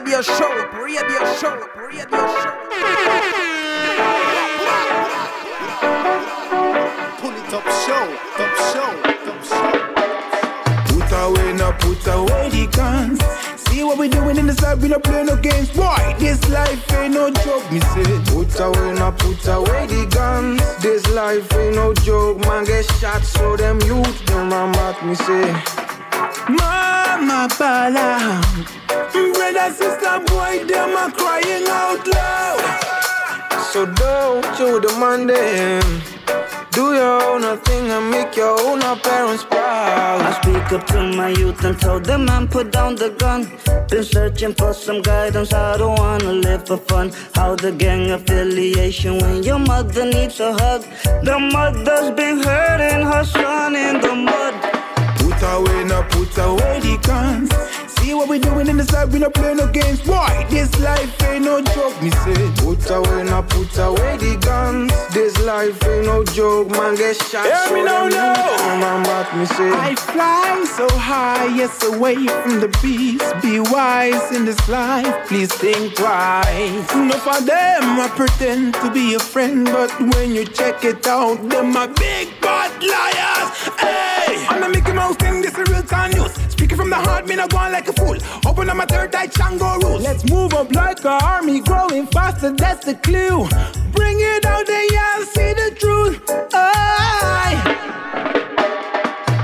radio show, radio show, radio show. Pull it up show, top show, top show. Put away, now put away the guns. See what we doing in the side, we not play no games. Boy, this life ain't no joke, me say. Put away, now put away the guns. This life ain't no joke, man get shot, so them youth, them run back, me say. Mama bala, brother, sister, boy, them are crying out loud. So don't you demand them. Do your own thing and make your own parents proud. I speak up to my youth and tell them man put down the gun. Been searching for some guidance, I don't wanna live for fun. How the gang affiliation when your mother needs a hug. The mother's been hurting her son in the mud. Put away, now put away the guns. See what we doing in the side, we not play no games. Boy, this life ain't no joke, me say. Put away, now put away the guns. This life ain't no joke, man get shot. Hear so me now, youth Come back, me say. I fly so high, yes, away from the beast. Be wise in this life, please think twice. Enough for them, I pretend to be a friend, but when you check it out, them are big bad liars. Hey, I'm a Mickey Mouse thing, this is news. Speaking from the heart, me not going like a fool. Open up my third eye, Django rules. Let's move up like a army, growing faster, that's the clue. Bring it out there, y'all see the truth. Aye.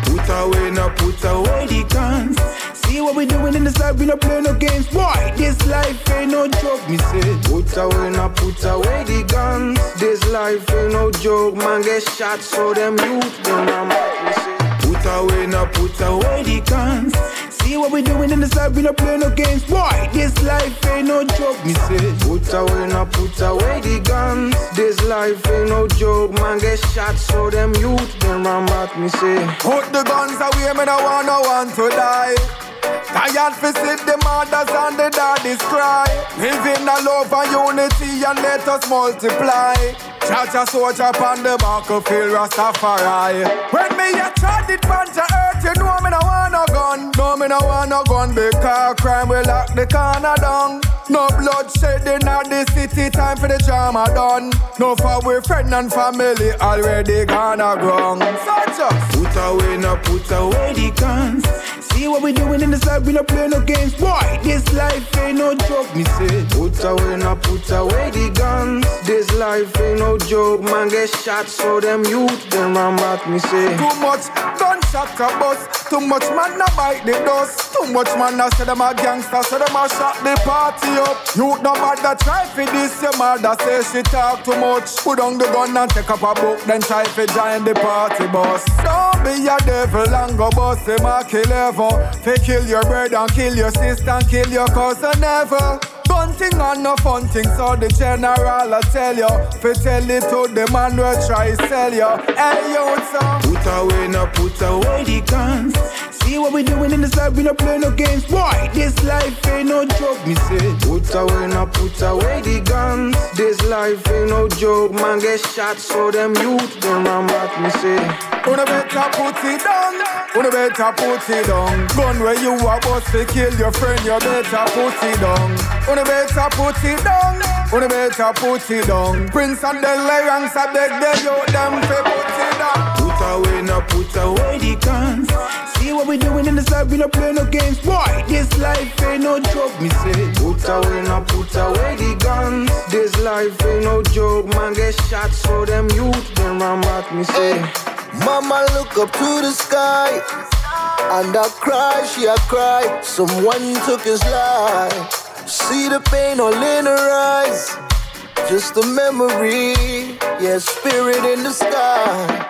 Put away, now put away the guns. See what we doing in the side, we not play no games. Boy, this life ain't no joke, me say. Put away, now put away the guns. This life ain't no joke, man get shot, so them youth run back, me say. Away, now put away the guns. See what we doing in the side, we not play no games. Boy, this life ain't no joke, me say. Put away, now put away the guns. This life ain't no joke, man get shot, so them youth them run back, me say. Put the guns away, me no want no one to die. Tired fi see the mothers and the daddies cry. Live in a love and unity and let us multiply. Cha-cha soldier upon the battlefield, Rastafari. When me a trod it on to earth, you know me no want no gun. No, me no want no gun because crime will lock the corner down. No bloodshed in the city, time for the drama done. No for we friend and family already gonna ground. Such Put away, now put away the guns. See what we doing in the side, we not play no games. Boy, this life ain't no joke, me say. Put away, now put away the guns. This life ain't no joke, man get shot, so them youth them run back, me say. Too much gunshot a bust. Too much man a bite the dust. Too much man a say them a gangster, so them a shot the party up. You no matter try for this, your mother say she talk too much. Put on the gun and take up a book, then try for join the party bus. Don't be a devil and go bust him a kill ever. Fi kill your brother and kill your sister and kill your cousin never. Gun thing and no fun thing, so the general I tell you. Fi tell it to the man who try sell you. Hey, you son. Put away, now put away the guns. See what we doing in the side, we not play no games. Boy, this life ain't no joke, me say. Put away, now put away the guns. This life ain't no joke, man get shot, so them youth them run back, me say. Una better put it down. Una better put it down. Gun where you are bust to kill your friend, you better put it down. Una better put it down. Una better put it down. Prince and the Lions, I beg them, you them fi put it down. Put away, now put away the guns. See what we doing in the side, we not play no games. Boy, this life ain't no joke, me say. Put away, now put away the guns. This life ain't no joke, man get shot, so them youth them run back, me say. Mama look up to the sky and I cry, she I cry. Someone took his life. See the pain all in her eyes. Just a memory, yeah, spirit in the sky.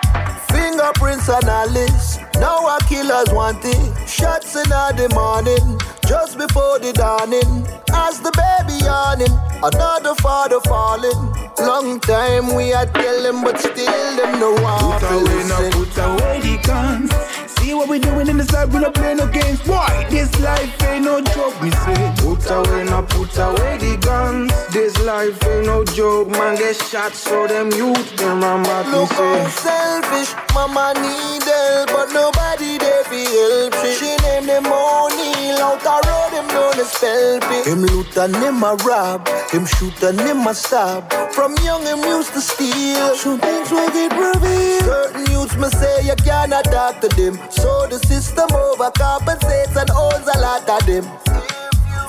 Fingerprints on our list. Now our killers wanted. Shots in the morning, just before the dawning. As the baby yawning, another father falling. Long time we are telling, but still them no one Put away, now put away the guns. See what we doing in the side, we not play no games. Boy, this life ain't no joke, me say. Put away, now put away the guns. This life ain't no joke, man get shot, so them youth them run back, me Look how say. selfish, mama need help, but nobody there for help. She, she named them money, out the road them down the spell it. Him loot and him a rob, him shoot and him a stab. From young him used to steal, soon things will get revealed. Certain youths may say you cannot talk to them, so the system overcompensates and owns a lot of them.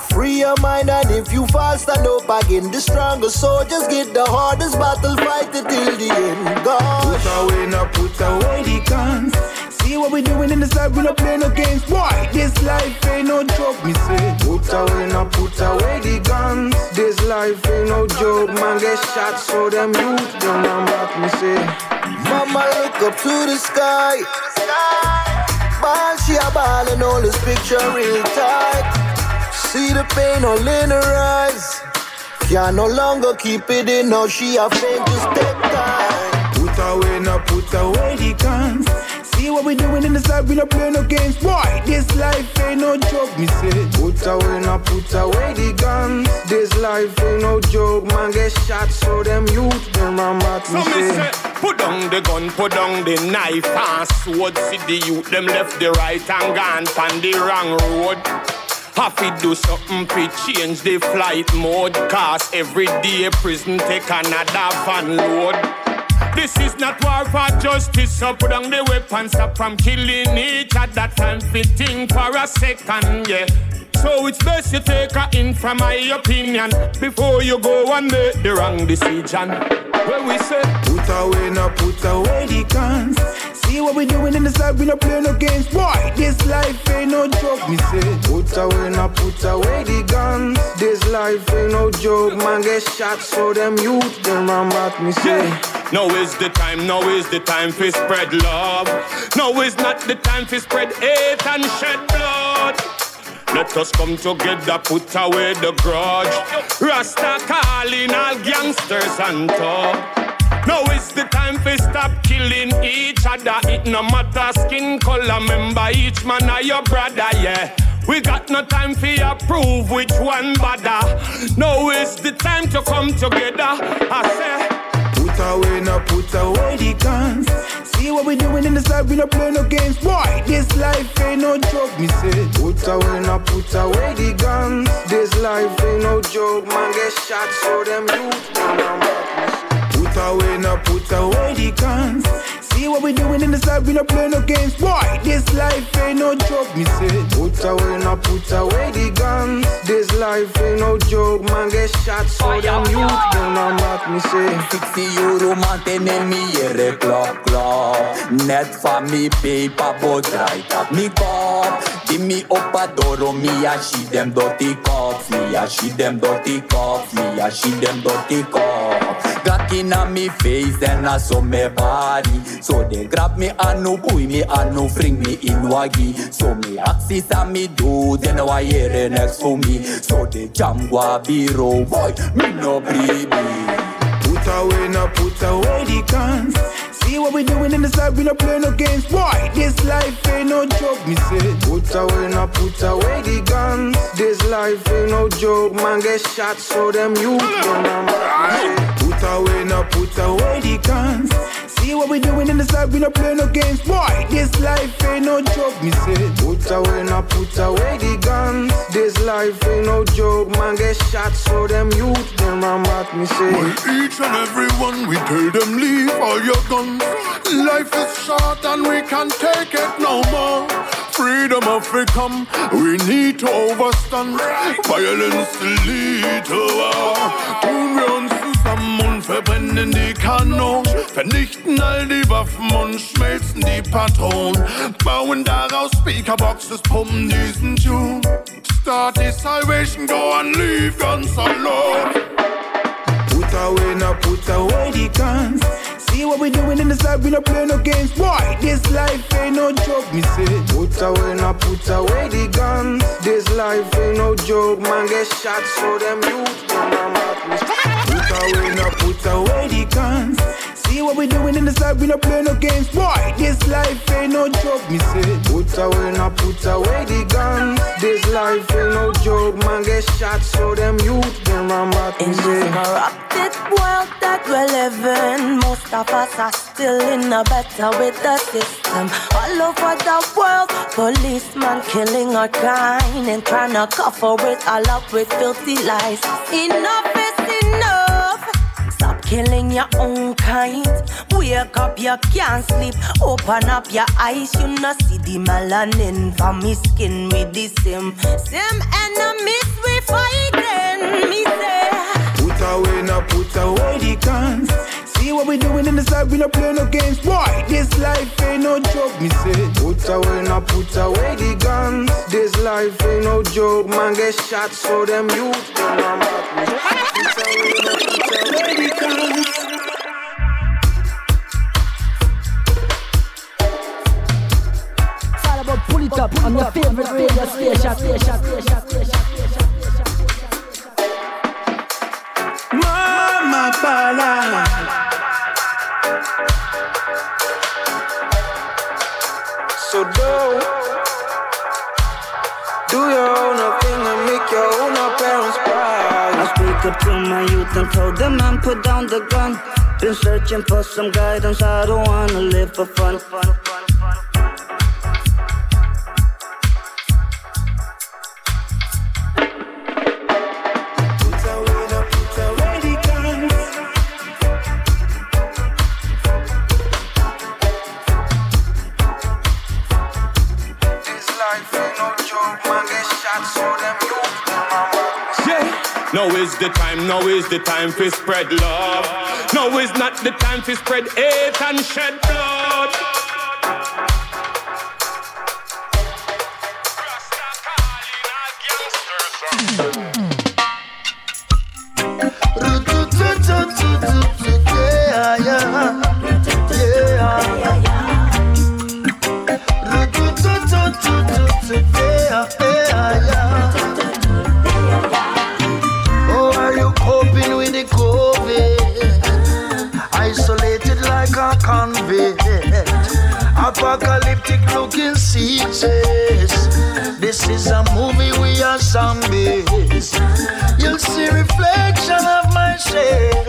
Free your mind and if you fall, stand up again. The strongest soldiers get the hardest battle, fight it till the end. God. Put away, now put away the guns. See what we doing in this life, we not play no games. Why? This life ain't no joke, me say. Put away, now put away the guns. This life ain't no joke, man. Get shot, so them youth don't know what me say. Mama look up to the sky. Ball, she a ball and all this picture real tight. See the pain all in her eyes. Can no longer keep it in, now she a faint to step time. Put away, now put away the guns. See what we doing in this life, we not play no games. Why? This life ain't no joke, me say. Put away, now put away the guns. This life ain't no joke, man. Get shot, so them youth, them a mat, me So me say. say, put down the gun, put down the knife and sword. See the youth, them left the right and gone on the wrong road. Have to do something to change the flight mode. Cause every day prison take another van load. This is not war for justice, so put down the weapons, stop from killing each other. Time fitting for a second, yeah. So it's best you take a in from my opinion before you go and make the wrong decision. Where we say, Put away, now put away the guns. See what we doing in this life, we not play no games. Why? This life ain't no joke, me say. Put away, now put away the guns. This life ain't no joke, man. Get shot, so them youth, them a mat, me say. Yeah. Now is the time, now is the time for spread love. Now is not the time for spread hate and shed blood. Let us come together, put away the grudge. Rasta calling all gangsters and talk. Now is the time for stop killing each other. It no matter skin color, member each man are your brother, yeah. We got no time for you prove which one better. Now is the time to come together. I say. Put away, now put away the guns. See what we doing in this life, we not play no games. Why? This life ain't no joke, me say. Put away, now put away the guns. This life ain't no joke, man. Get shot, so them youth, them a mat, me. Put away, now put away the guns. See what we doing in this life, we not play no games. Why? This life ain't no joke, me say. Put away, now put away the guns. This life ain't no joke, man. Get shot, so them youth, them a mat, me say. Fictie romanten en mi ere klok klok Net van mi paper draait me mi kop Die mi opa doro mi a she dem dirty cops. Mi a she dem dirty cops. Mi a she dem dirty cops. Glock a me face and a so me body. So they grab me and no boy me and no bring me in waggy. So me axis and me do then why here next for me. So they jam gua biro boy me no baby Put away, now put away the guns. See what we doing in this life, we not play no games. Why? This life ain't no joke, me say. Put away, now put away the guns. This life ain't no joke, man. Get shot, so them youth don't know what me say. Put away, now put away the guns. See what we doing in this life, we not play no games. Why? This life ain't no joke, me say. Put away, now put away the guns. This life ain't no joke, man. Get shot, so them youth them a mat, me say. Well, each and every one, we tell them leave all your guns. Life is short and we can't take it no more. Freedom of come, we need to overstand. Violence to lead to war. Tun wir uns zusammen und verbrennen die Kanonen. Vernichten all die Waffen und schmelzen die Patronen. Bauen daraus Speakerboxes, pumpen diesen Tune. Start the salvation, go and leave guns alone. Put away, now put away the guns. See what we doing in this life, we not play no games. Why? This life ain't no joke, me say. Put away, now put away the guns. This life ain't no joke, man. Get shot, so them youth them a me say. Put away, the guns. See what we doing in the life, we not play no games. Why? This life ain't no no joke, me say. Put away, now put away the guns. This life ain't no joke, man. Get shot, so them youth them run back In this corrupted world that we're living, most of us are still in a better with the system. All over the world, policemen killing our kind and trying to cover it all up with filthy lies. Enough is enough. Killing your own kind. Wake up, you can't sleep. Open up your eyes, you not see the melanin from me skin with the same. Same enemies we fighting. Me say. Put away, now put away the guns. See what we doing in this life, we not play no games. Boy, this life ain't no joke, me say. Put away, now put away the guns. This life ain't no joke, man. Get shot, so them youth them run back me. Put away, now put away the guns. It's all about pull it up on your favorite radio station. station, station, station. Mama Bala. So do, do your own thing and make your own parents proud. I speak up to my youth and told them man put down the gun. Been searching for some guidance, I don't wanna live for fun. Put Now is the time, now is the time to spread love. Now is not the time to spread hate and shed blood. Apocalyptic looking sieges. This is a movie, we are zombies. You'll see reflection of myself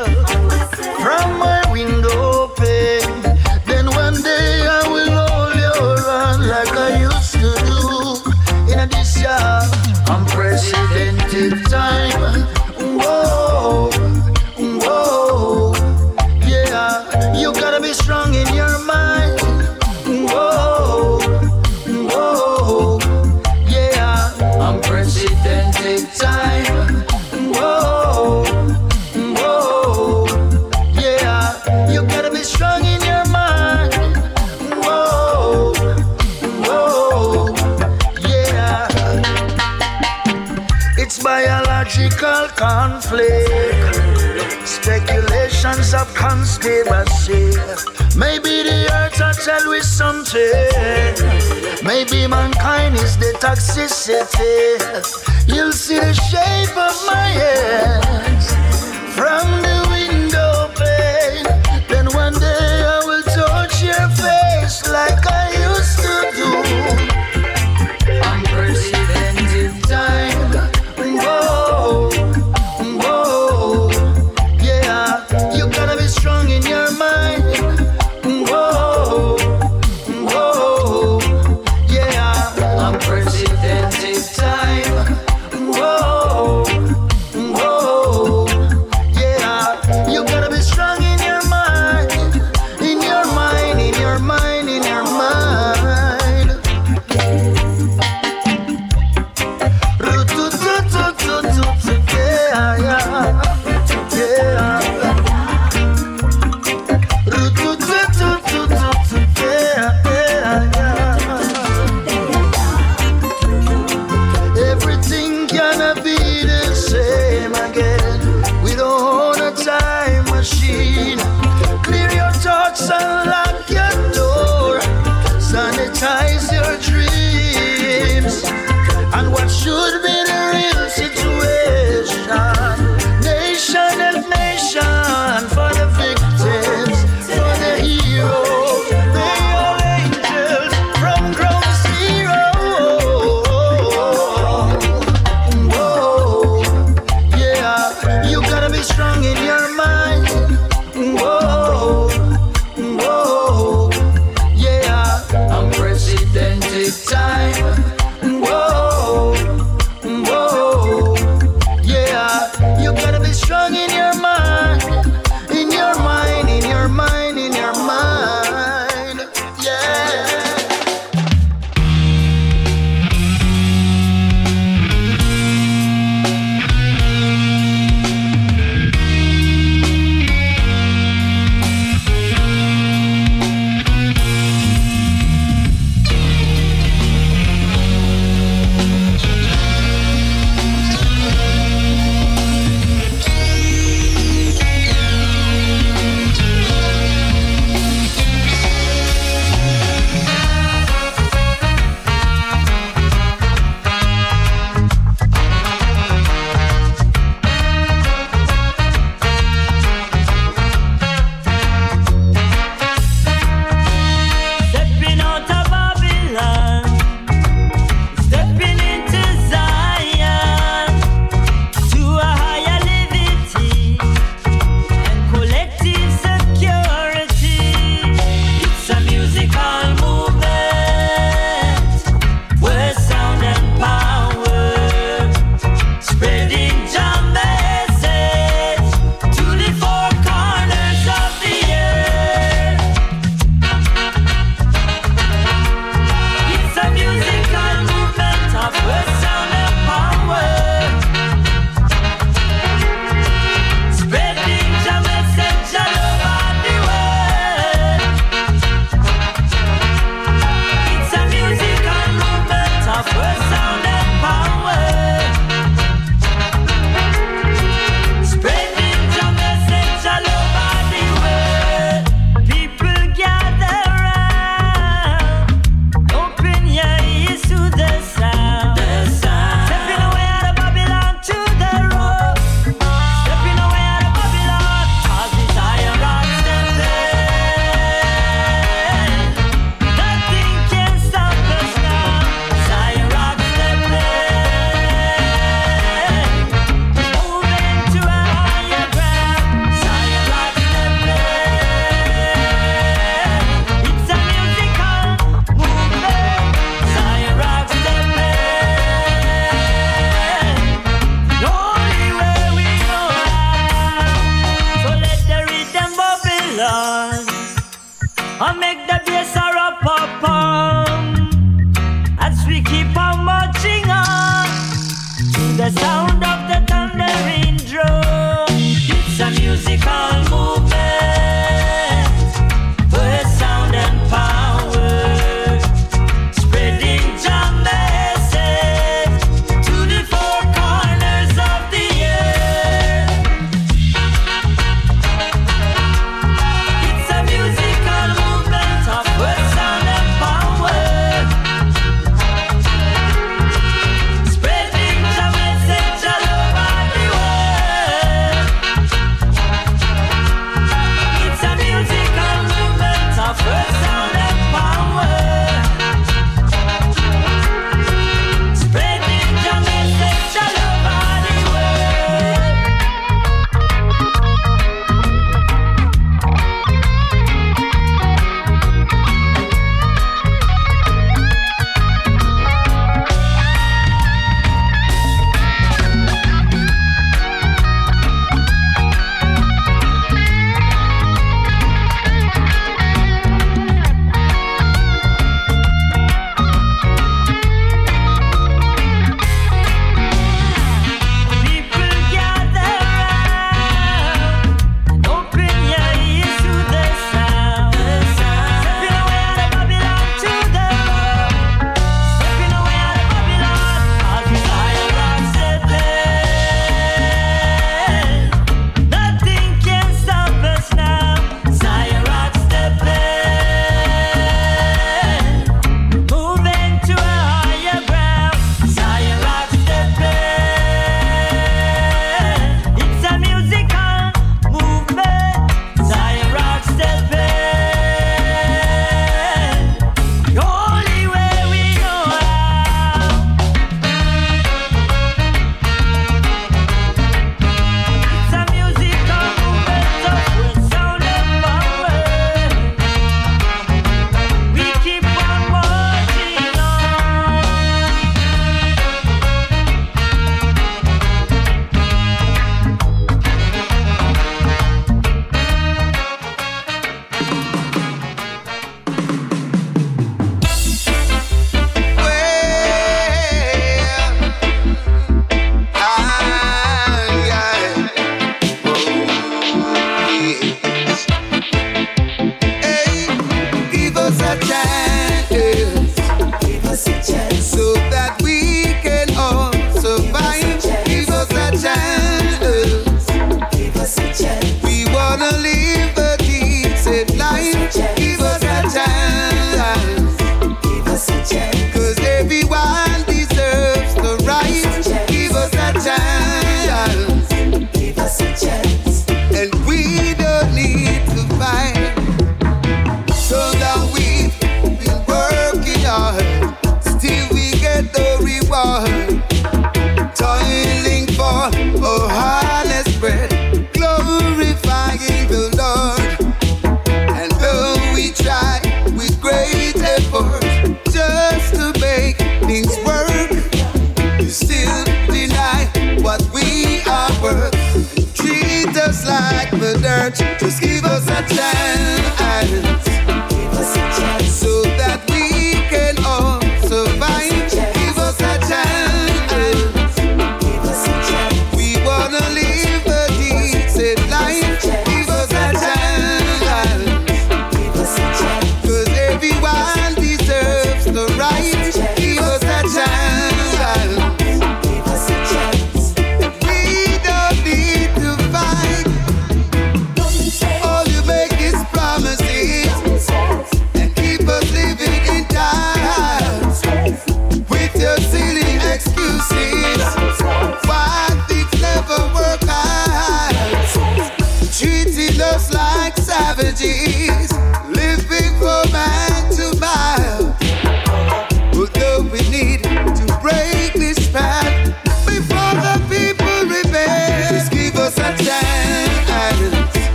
from my window pane. Then one day I will hold your hand like I used to do in this year. Unprecedented time. Maybe mankind is the toxicity. You'll see the shape of my hands from the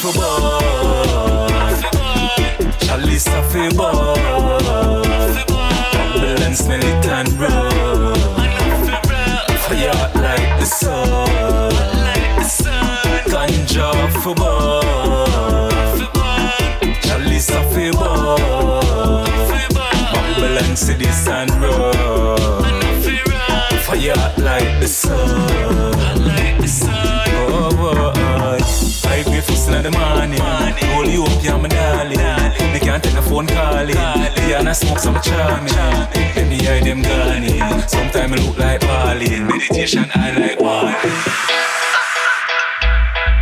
for boy. Chalice for boy. Babylon smell it and roll. Fire like the sun. Ganja for boy. Chalice for boy. Babylon cities and roll. Fire like the sun. Yeah, my darling. They can't take a phone call. Yeah, and I smoke some charming. Let me hide them gone. Sometimes I look like Bali. Meditation, I like wine.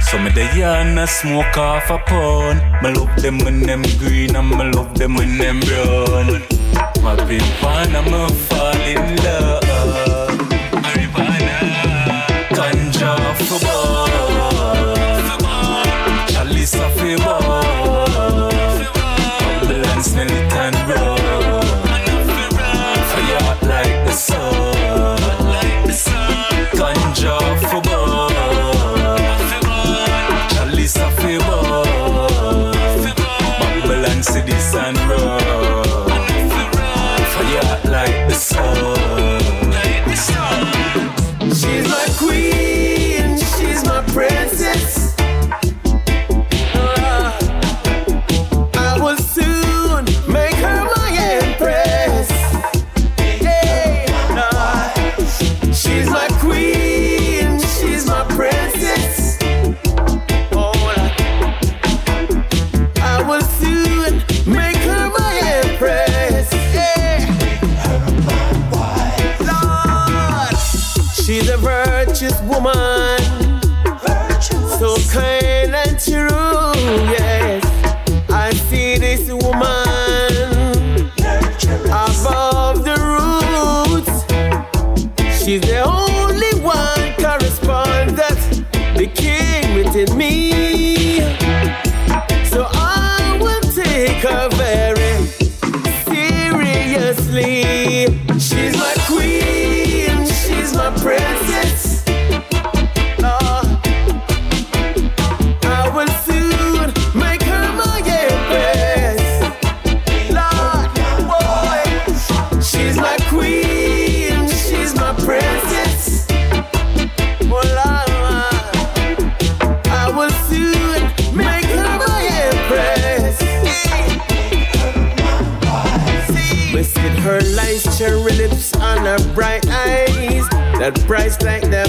So me dey and I smoke off a pound. Me love them when them green and me love them when them brown. My big fan and me fall in love. Marijuana, ganja for boy, chalice for boy.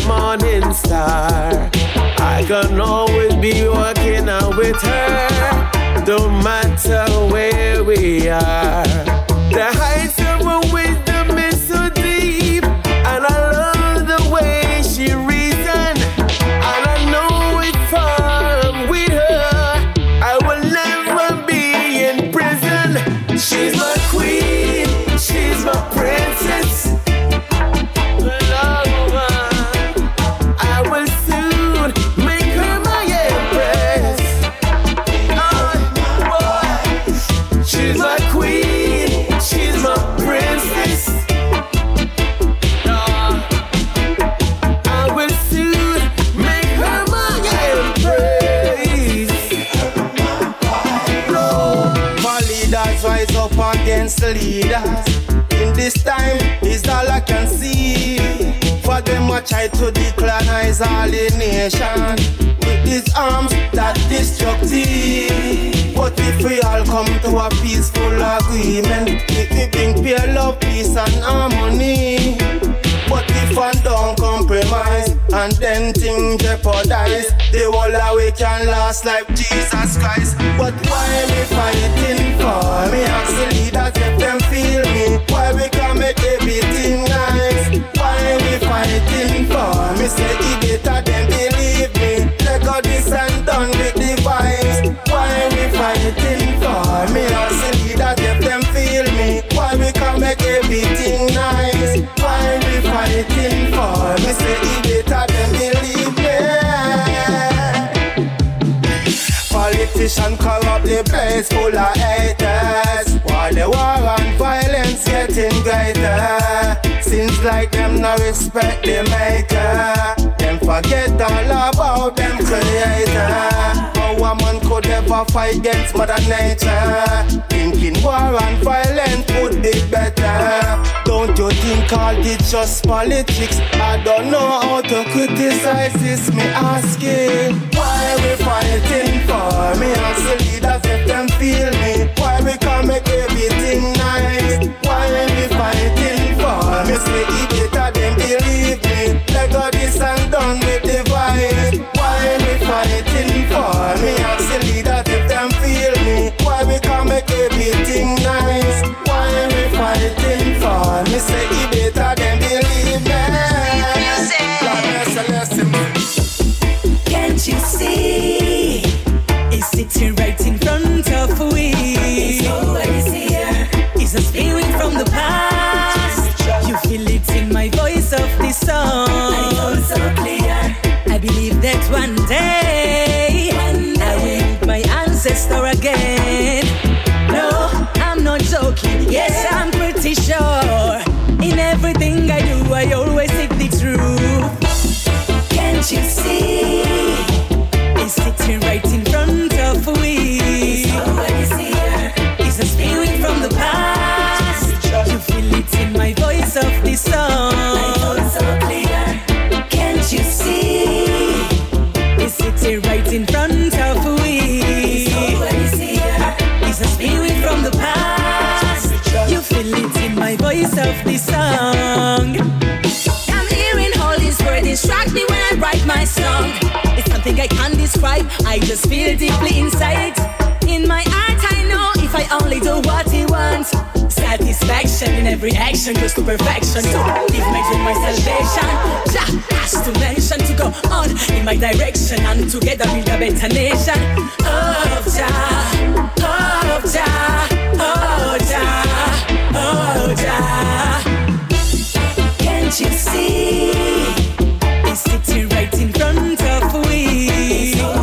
Morning star. I can always be walking out with her, don't matter where we are. This time is all I can see. For them I try to decolonize all the nation with these arms that destructive. But if we all come to a peaceful agreement, it will bring peace, love, peace and harmony. But if I don't compromise and then things jeopardize, the whole we can last like Jesus Christ. But why we fighting for? Me the leaders if them feel me. Why we we fighting for? Me say it better than believe me. Let God this and done with the vibes. Why we fighting for? Me ask the leaders if them feel me. Why we can make everything nice? Why we fighting for? Me say it better than believe me. Politician corrupt the place full of haters. While the war and violence getting greater. Seems like them no respect the maker. Them forget all about them creator. But a man could ever fight against Mother Nature. Thinking war and violence would be better. Don't you think all it's just politics? I don't know how to criticize this, me asking. Why we fighting for? Me ask the leaders if them feel me. Why we can't make everything nice? Why we fighting? Me say it better than believe me. Let go this and done with the vibe. Why we fighting for? Me I know so clear. I believe that one day I will meet my ancestor again. No, I'm not joking. Yes, I'm pretty sure. In everything I do, I always seek the truth. Can't you see? It's sitting right in in front of we. It's a spirit from the past. You feel it in my voice of this song. I'm hearing all this word distract me when I write my song. It's something I can't describe. I just feel deeply inside. In my heart, I know if I only do what he wants. Satisfaction in every action goes to perfection. So live my my salvation. Jah has to mention to go on in my direction and together build a better nation. Oh Jah, oh Jah, oh Jah, oh Jah. Can't you see? It's sitting right in front of we.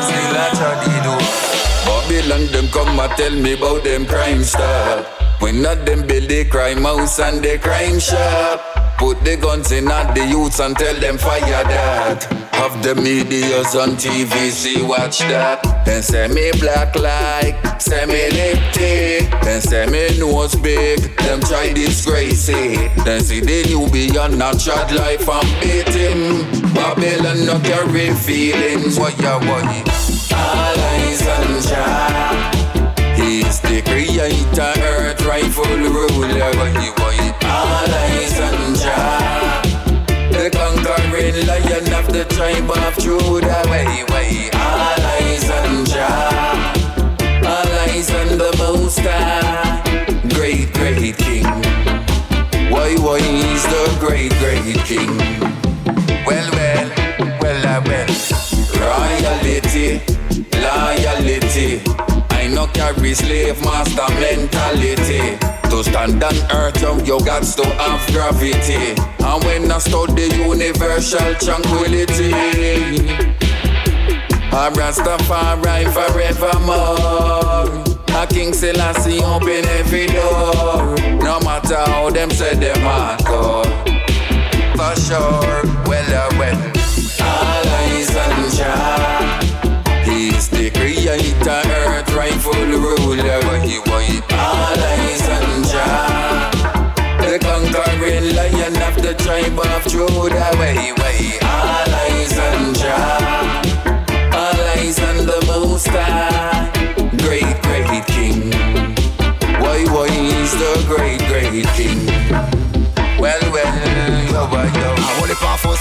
This song. Babylon them come and tell me about them crime stop. When not them build the crime house and the crime shop. Put the guns in at the youths and tell them fire that. Have the medias on TV, see watch that. Then say me black like, say me lip thick. Then say me nose big, them try disgrace it. Then see the new beyond not trad life and beat him. Babylon no carry feelings, what ya what? All eyes on Jah. He's the creator, earth rightful ruler. What he want? All eyes Jah. The conquering lion of the tribe of Judah. Way, way. All eyes on Jah. All eyes on the Most High. Great, great King. Why, why is the great, great King? Well, well, well, uh, well. Royalty, loyalty. Carry slave master mentality. To stand on earth, yo, you got to have gravity. And when I study universal tranquility, I'm Rastafari forevermore. A King Selassie open every door. No matter how them say them hardcore. For sure, well, uh, well. All eyes on. He's the creator, rightful ruler. What he want? All eyes on Jah. The conquering lion of the tribe of Judah. Way, way. All eyes on Jah. All eyes on the Most High. Great, great King. Why, why is the great, great King?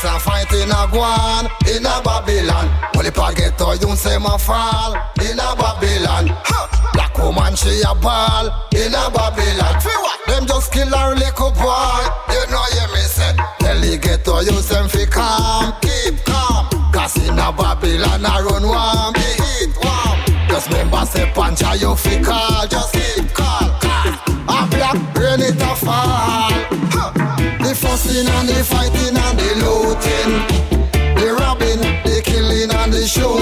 A fight in a guan in a Babylon. Holy pa get to you say ma fall in a Babylon. Ha! Black woman she a ball in a Babylon. What? Them just kill her little boy. You know you me say. Tell the get to you them fi calm, keep calm. Cause in a Babylon I run warm, the heat warm. Just remember say pancha you fi call, just keep call. A black rain it a fall. The fussing and the fighting and the loot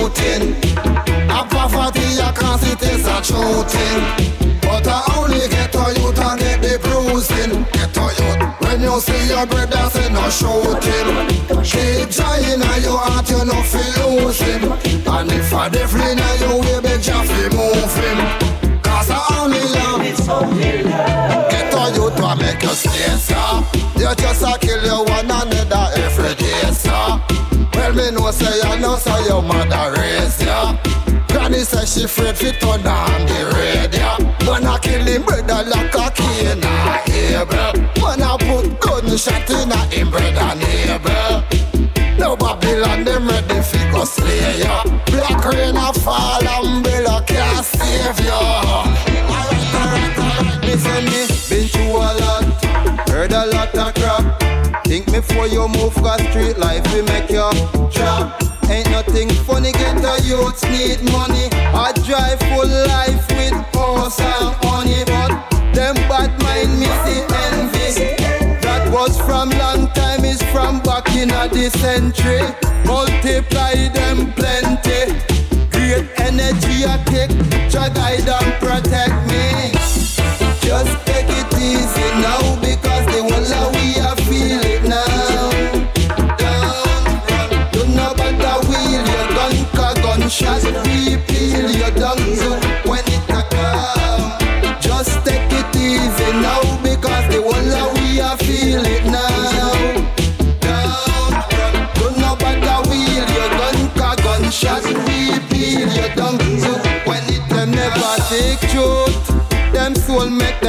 shooting. A poverty, I can't see it's a thing. But I only get a youth and get the bruising. Get a youth. When you see your brother, say no shooting. Keep trying and your heart, you no feel losing. And if I definitely know you, you fi move him. Cause I only love. It's only love. Get a youth to make you stay, sir. You just a kill you one another. Well, me know say you know so your mother raised ya. Granny say she afraid fi turn on the radio. Man a kill him brother like a in a able. Man a put gunshot in a him brother neighbor. No Babylon them ready fi go slay ya. Black rain a fall, umbrella can't save ya. Alright, alright, alright. Listen me, before you move, cause street life will make you drop. Ain't nothing funny, get the youths need money. I drive full life with horse and honey, but them bad mind me see envy. That was from long time, is from back in a the century. Multiply them plenty. Great energy I take, try guide and protect me.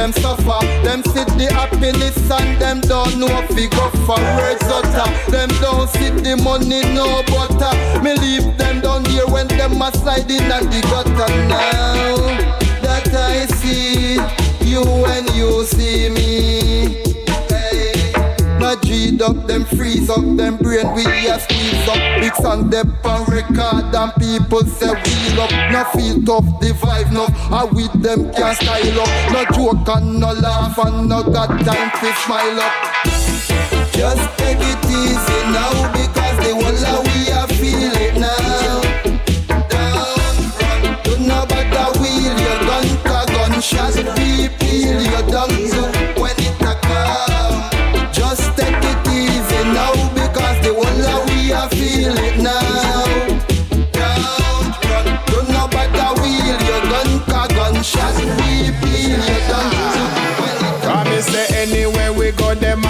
Them suffer. Them see the happiness and them don't know if we go for words utter. Them don't see the money no butter. Me leave them down here when them a slide in and the gutter now. That I see you when you see me. G'd up, them freeze up, them brain we a squeeze up. Big song them on record and people say wheel up. No feel tough, the vibe no. I with them can't style up. No joke and no laugh and no got time to smile up. Just take it easy now because the whole of we a feel it now. Don't run, do not bother wheel your gun, car gunshot, repeal your dung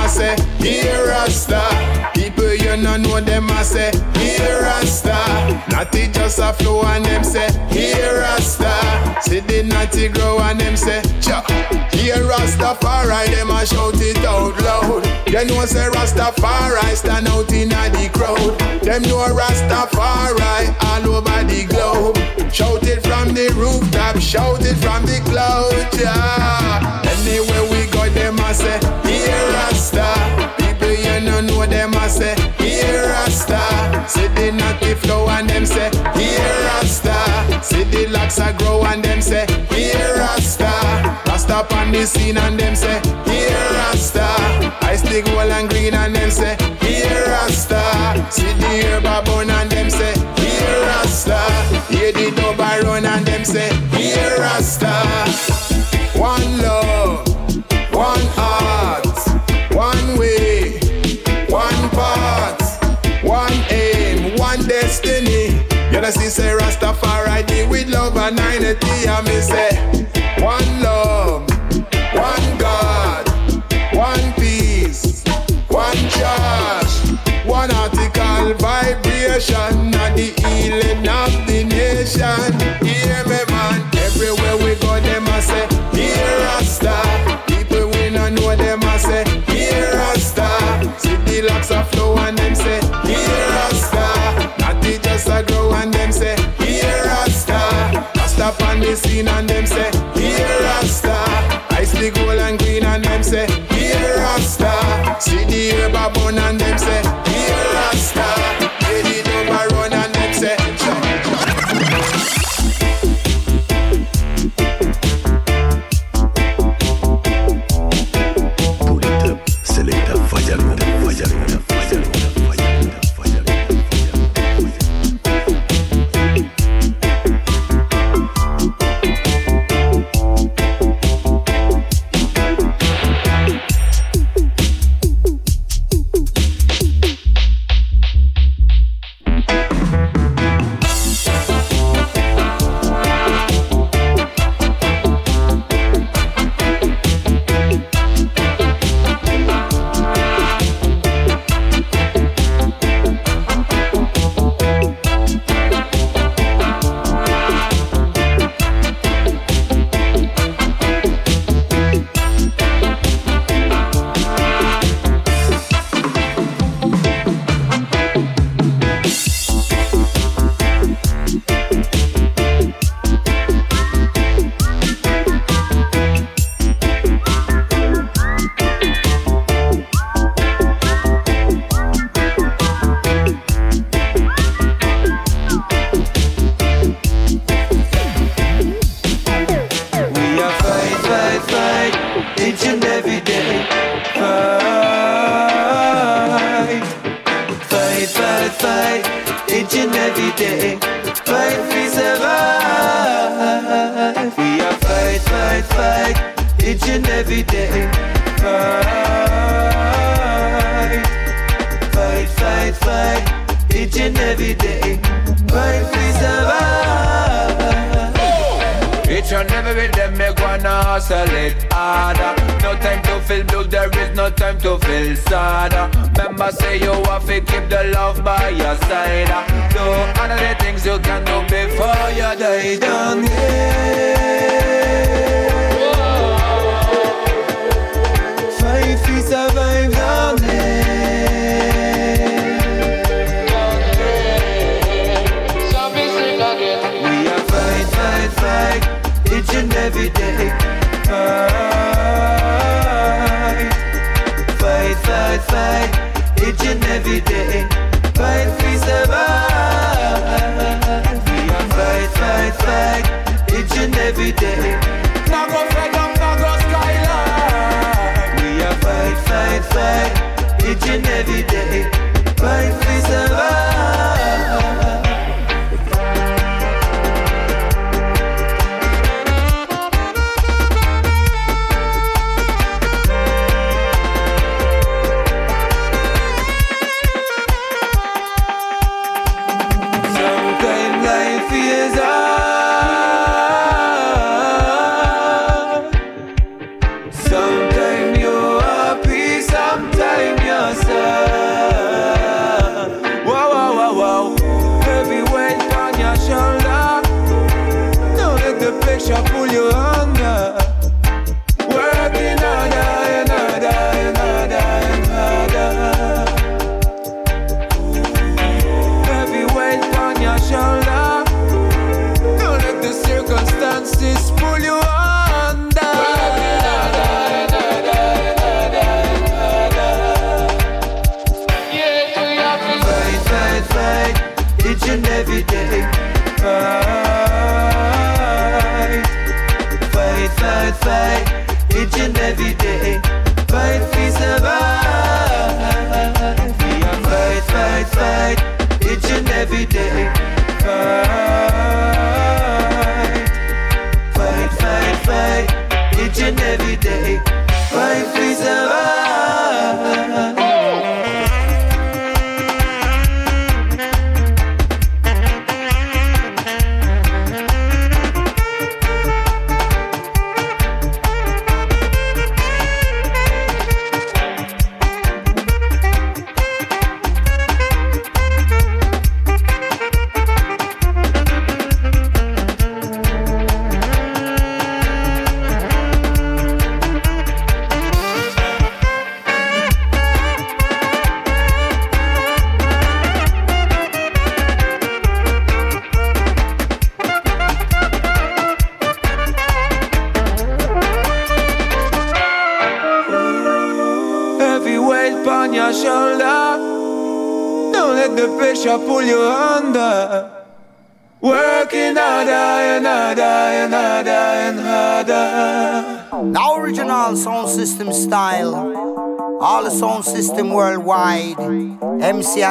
them say, here Rasta. People you no know them a say, here Rasta. Natty just a flow and them say, here Rasta. See the natty grow and them say, cha. Here Rastafari, them a shout it out loud. They know say Rastafari stand out in a the crowd. Them know Rastafari all over the globe. Shout it from the rooftop, shout it from the cloud, yeah. Anywhere we go, them a say, here Rasta. You no know them a say, here Rasta. See the natty flow and them say, here Rasta. See the locks a grow and them say, here Rasta. Rasta on the scene and them say, here Rasta. I stick wall and green and them say, here Rasta. See the herb a bun and them say, here Rasta. Hear the dub a run and them say, here Rasta. One know, see, say Rastafari deal with love and unity. And me say, one love, one God, one peace, one church, one article vibration, and the healing of the nation. The scene and them say, here Rasta. Ice the gold and green and them say, here Rasta. See the herb and them say,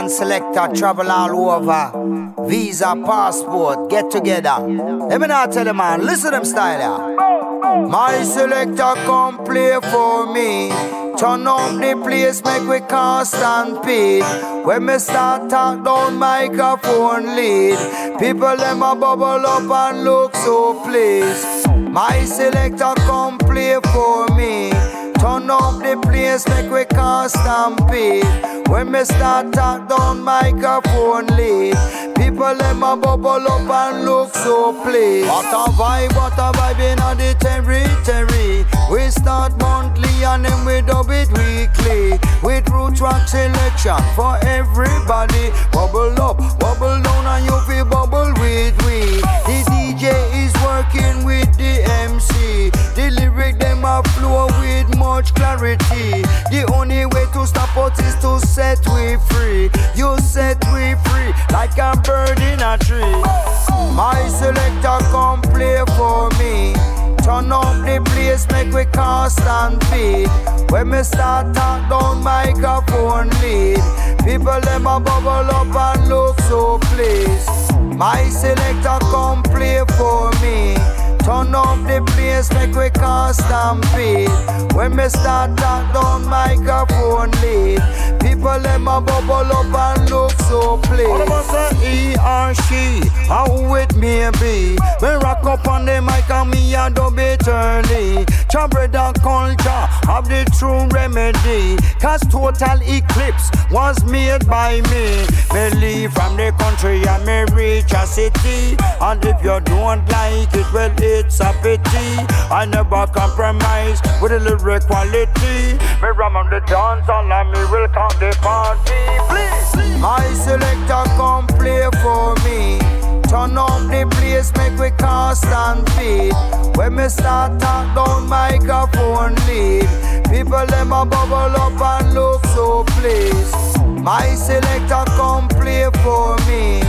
and selector travel all over. Visa, passport, get together. Let me not tell the man, listen to them style here. My selector come play for me. Turn up the place, make we constant beat. When me start talk down microphone lead, people them a bubble up and look so pleased. My selector come play for me. Turn up the place, make we constant beat. When me start talk down microphone lead People let my bubble up and look so pleased. What a vibe, what a vibe in the territory We start monthly and then we dub it weekly. With root track selection for everybody. Bubble up My selector come play for me. Turn up the place, make we constant beat. When me start talk don't microphone lead, people them a bubble up and look so pleased. My selector come play for me. Turn up the place, make we cast stampede. When me start talk down microphone lead, people them my bubble up and look so pleased. All of us say he or she, how it may be. We rock up on the mic and me a dub eternally. Bread and culture have the true remedy. Cause total eclipse was made by me. Me from the country and me reach a city. And if you don't like it, well, it's a pity. I never compromise with the lyric quality. Me ram on the dance and me will count the party. Please, my selector come play for me. Turn up the place, make we cast and feed. When me start talk down microphone lead, people them a bubble up and look so pleased. My selector come play for me.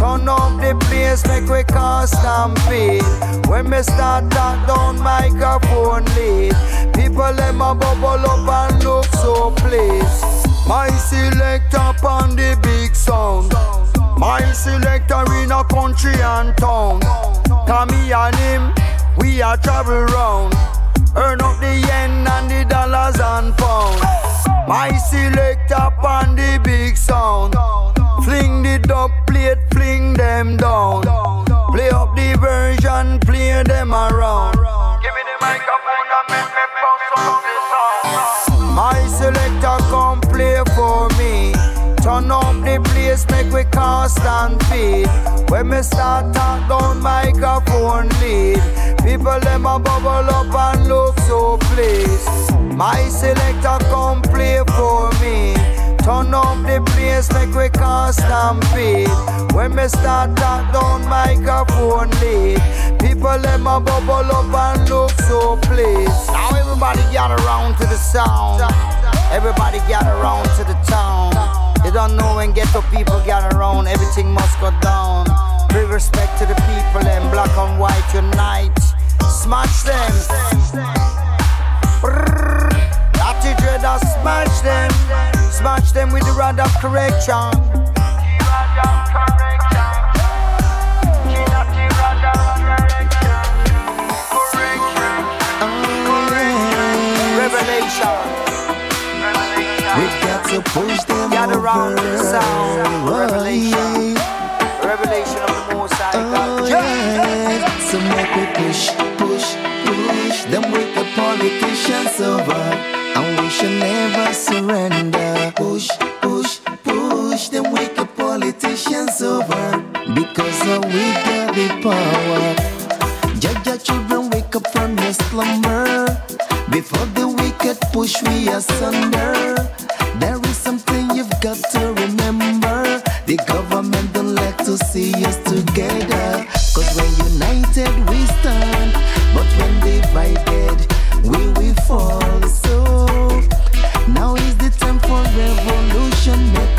Turn up the place, make we cast stampede. When me start talk down microphone lead, people them a bubble up and look so pleased. My selector on the big sound. My selector in a country and town. Come me and him, we a travel round. Earn up the yen and the dollars and pounds. My selector on the big sound. Fling the dub plate, fling them down. Play up the version, play them around. Give me the microphone and make me bounce on the sound. My selector come play for me. Turn up the place, make we cast and feed. When me start talk down microphone lead, people them a bubble up and look so pleased. My selector come play for me. Turn up the place, make we cast stampede. When me start talk down microphone lead, people let a bubble up and look so pleased. Now everybody gather around to the sound. Everybody gather around to the town. You don't know when ghetto people gather around, everything must go down. Big respect to the people and black and white unite. Smash them. Natty Dreader, smash them. Smash them with the rod of correction. Revelation. We got to push them Gather over. round the sound. Revelation. Revelation of the Most High God. Oh, yeah. So make we push, push, push them with the politicians over. And we should never surrender. Push, push, push them the politicians over. Because we got the power. Your children, wake up from your slumber. Before the wicked push we asunder. There is something you've got to remember. The government don't like to see us together. Cause when united we stand, but when divided we will fall.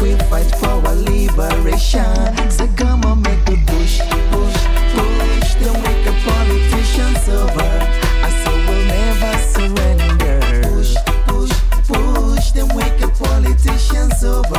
We fight for our liberation. So come on, make we push, push, push. Then wake up politicians over. I say we'll never surrender. Push, push, push. Wake politicians over.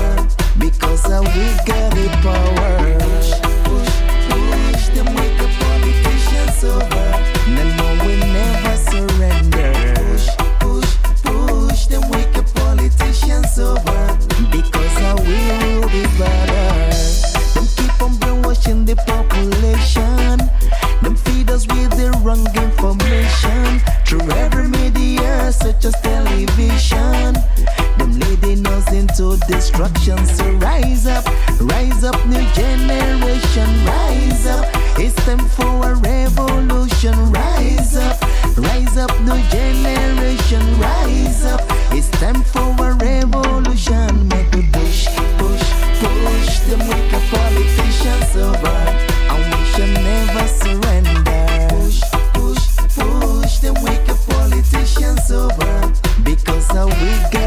As television. Them leading us into destruction. So rise up, rise up, new generation, rise up. It's time for a revolution. Rise up, rise up, new generation, rise up. It's time for a revolution. Make we push, push, push them wicked politicians over, and we shall never surrender. We got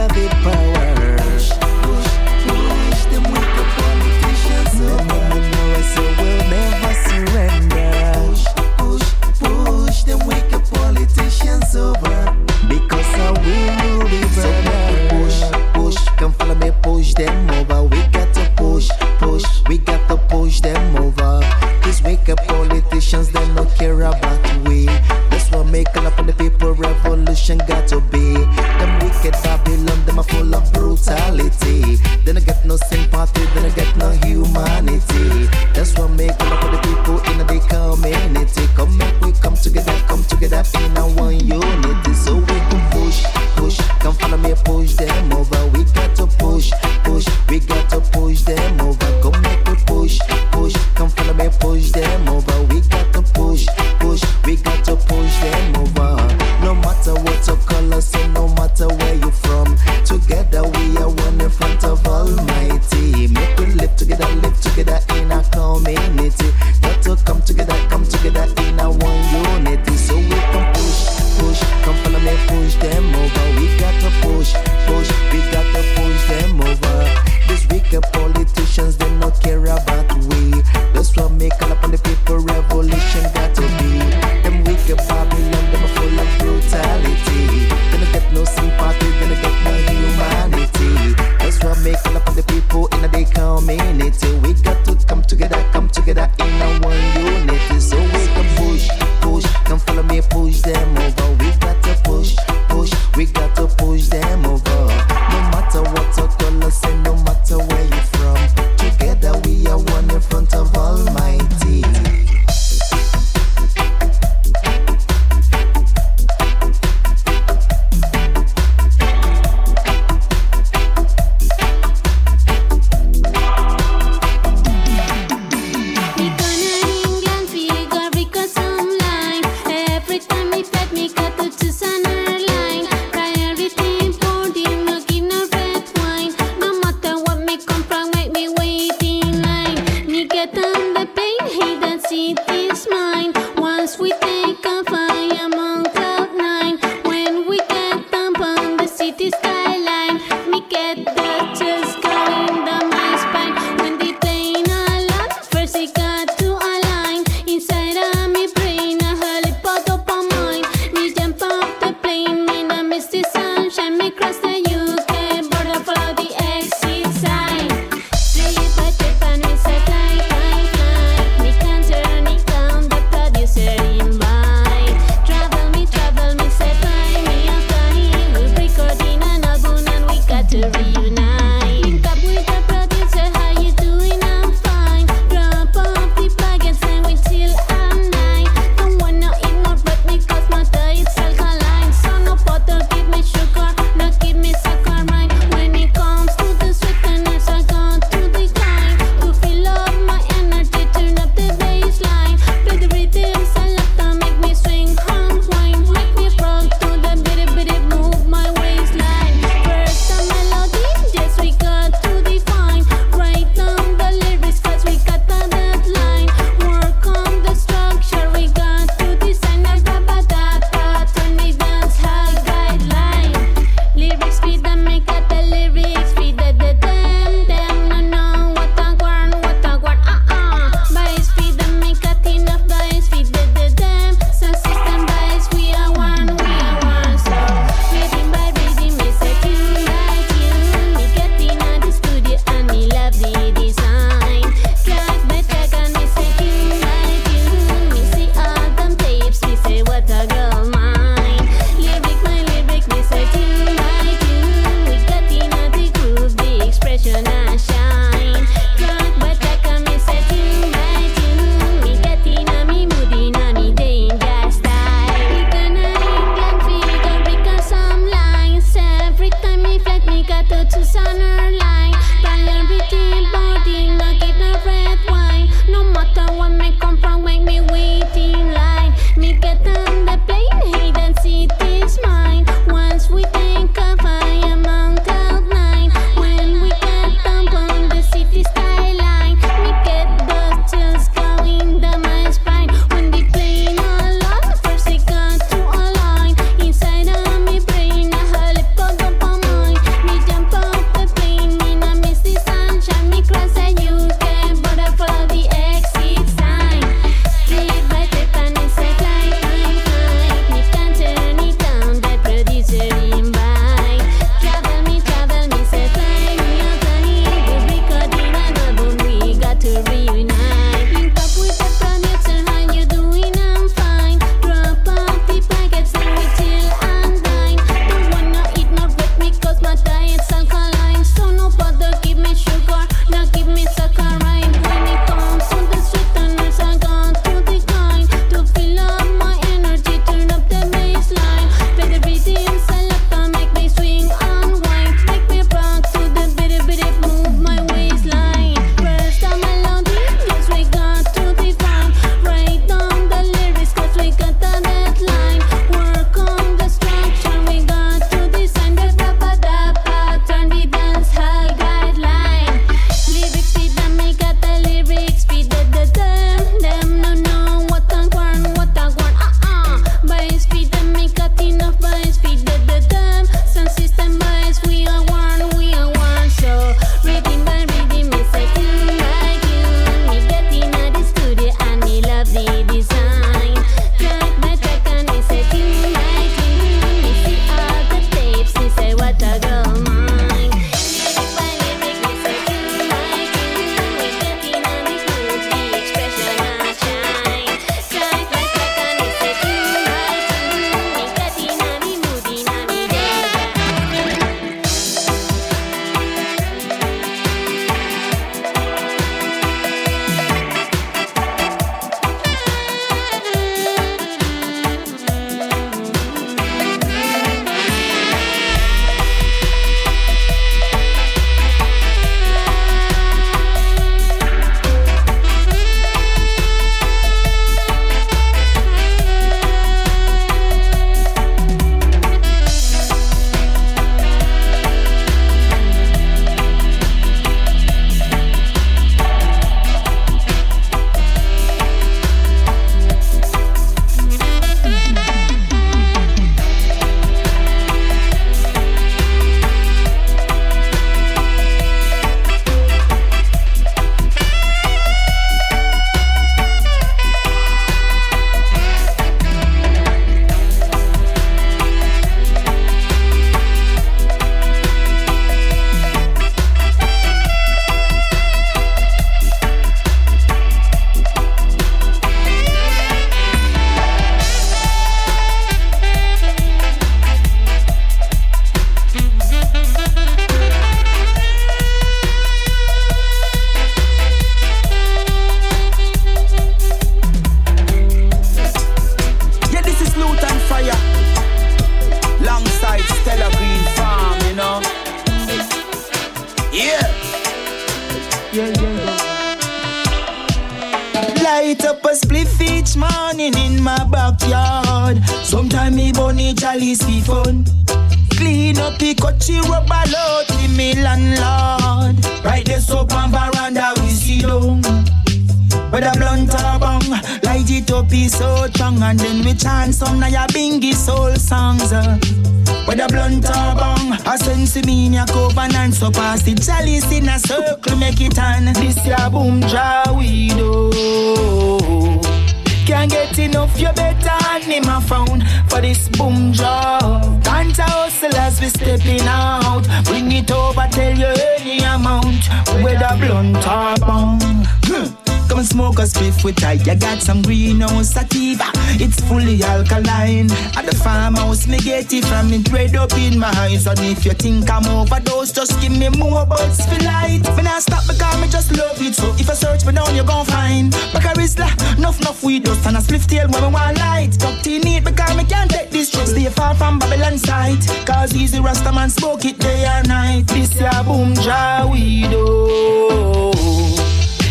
And if you think I'm overdose, just give me more buds for light. Me not stop because me just love it. So if I search me down, you're gon' find. Bacarisla, enough, enough weed dust and a spliff tail when me want light. Talk to neat because me can't take this trip. Stay far from Babylon sight. Cause easy Rasta man smoke it day and night. This ya boom jaw weed oh.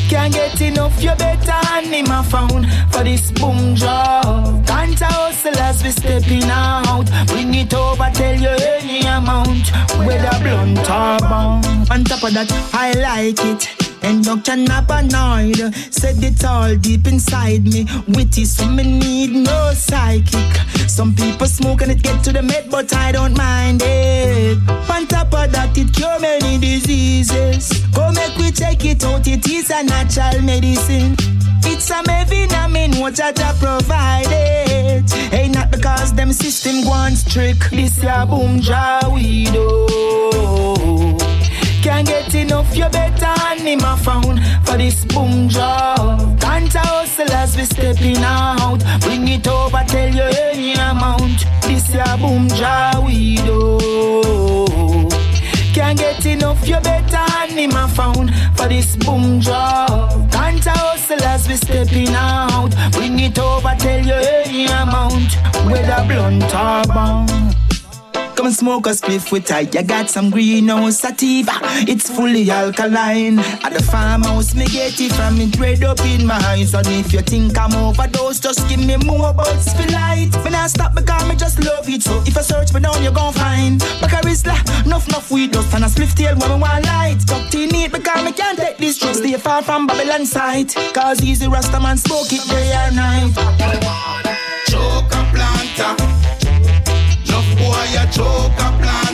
Can't get enough, you better hand him a phone for this boom job. Whether blunt or bone. On top of that, I like it. And Dr. Napanoid said it all deep inside me. Witty, so me need no psychic. Some people smoke and it get to the med, but I don't mind it. On top of that, it cure many diseases. Go make we check it out, it is a natural medicine. It's a vitamin, what Jaja provided. Ain't not because them system wants trick. This ya boom jaw we do. Can't get enough, you better him a phone for this boom job. Can't hustle as we stepping out. Bring it over, tell you any amount. This ya boom job we do. Can't get enough, you better him a phone for this boom job. Can't hustle as we stepping out. Bring it over, tell you any amount. Whether blunt or bone. Come and smoke a spliff with I. You got some greenhouse sativa. It's fully alkaline. At the farmhouse, me get it from it red up in my eyes. And if you think I'm overdose, just give me more for light. Me not stop because me just love it. So if I search me down, you gon' find. Bacarisla, enough, enough weed dust and a spliff tail when me want light. Talk to neat because me can't take this trip. Stay far from Babylon sight. Cause easy Rasta man smoke it day and night. Choke Enough boy a choke a planter.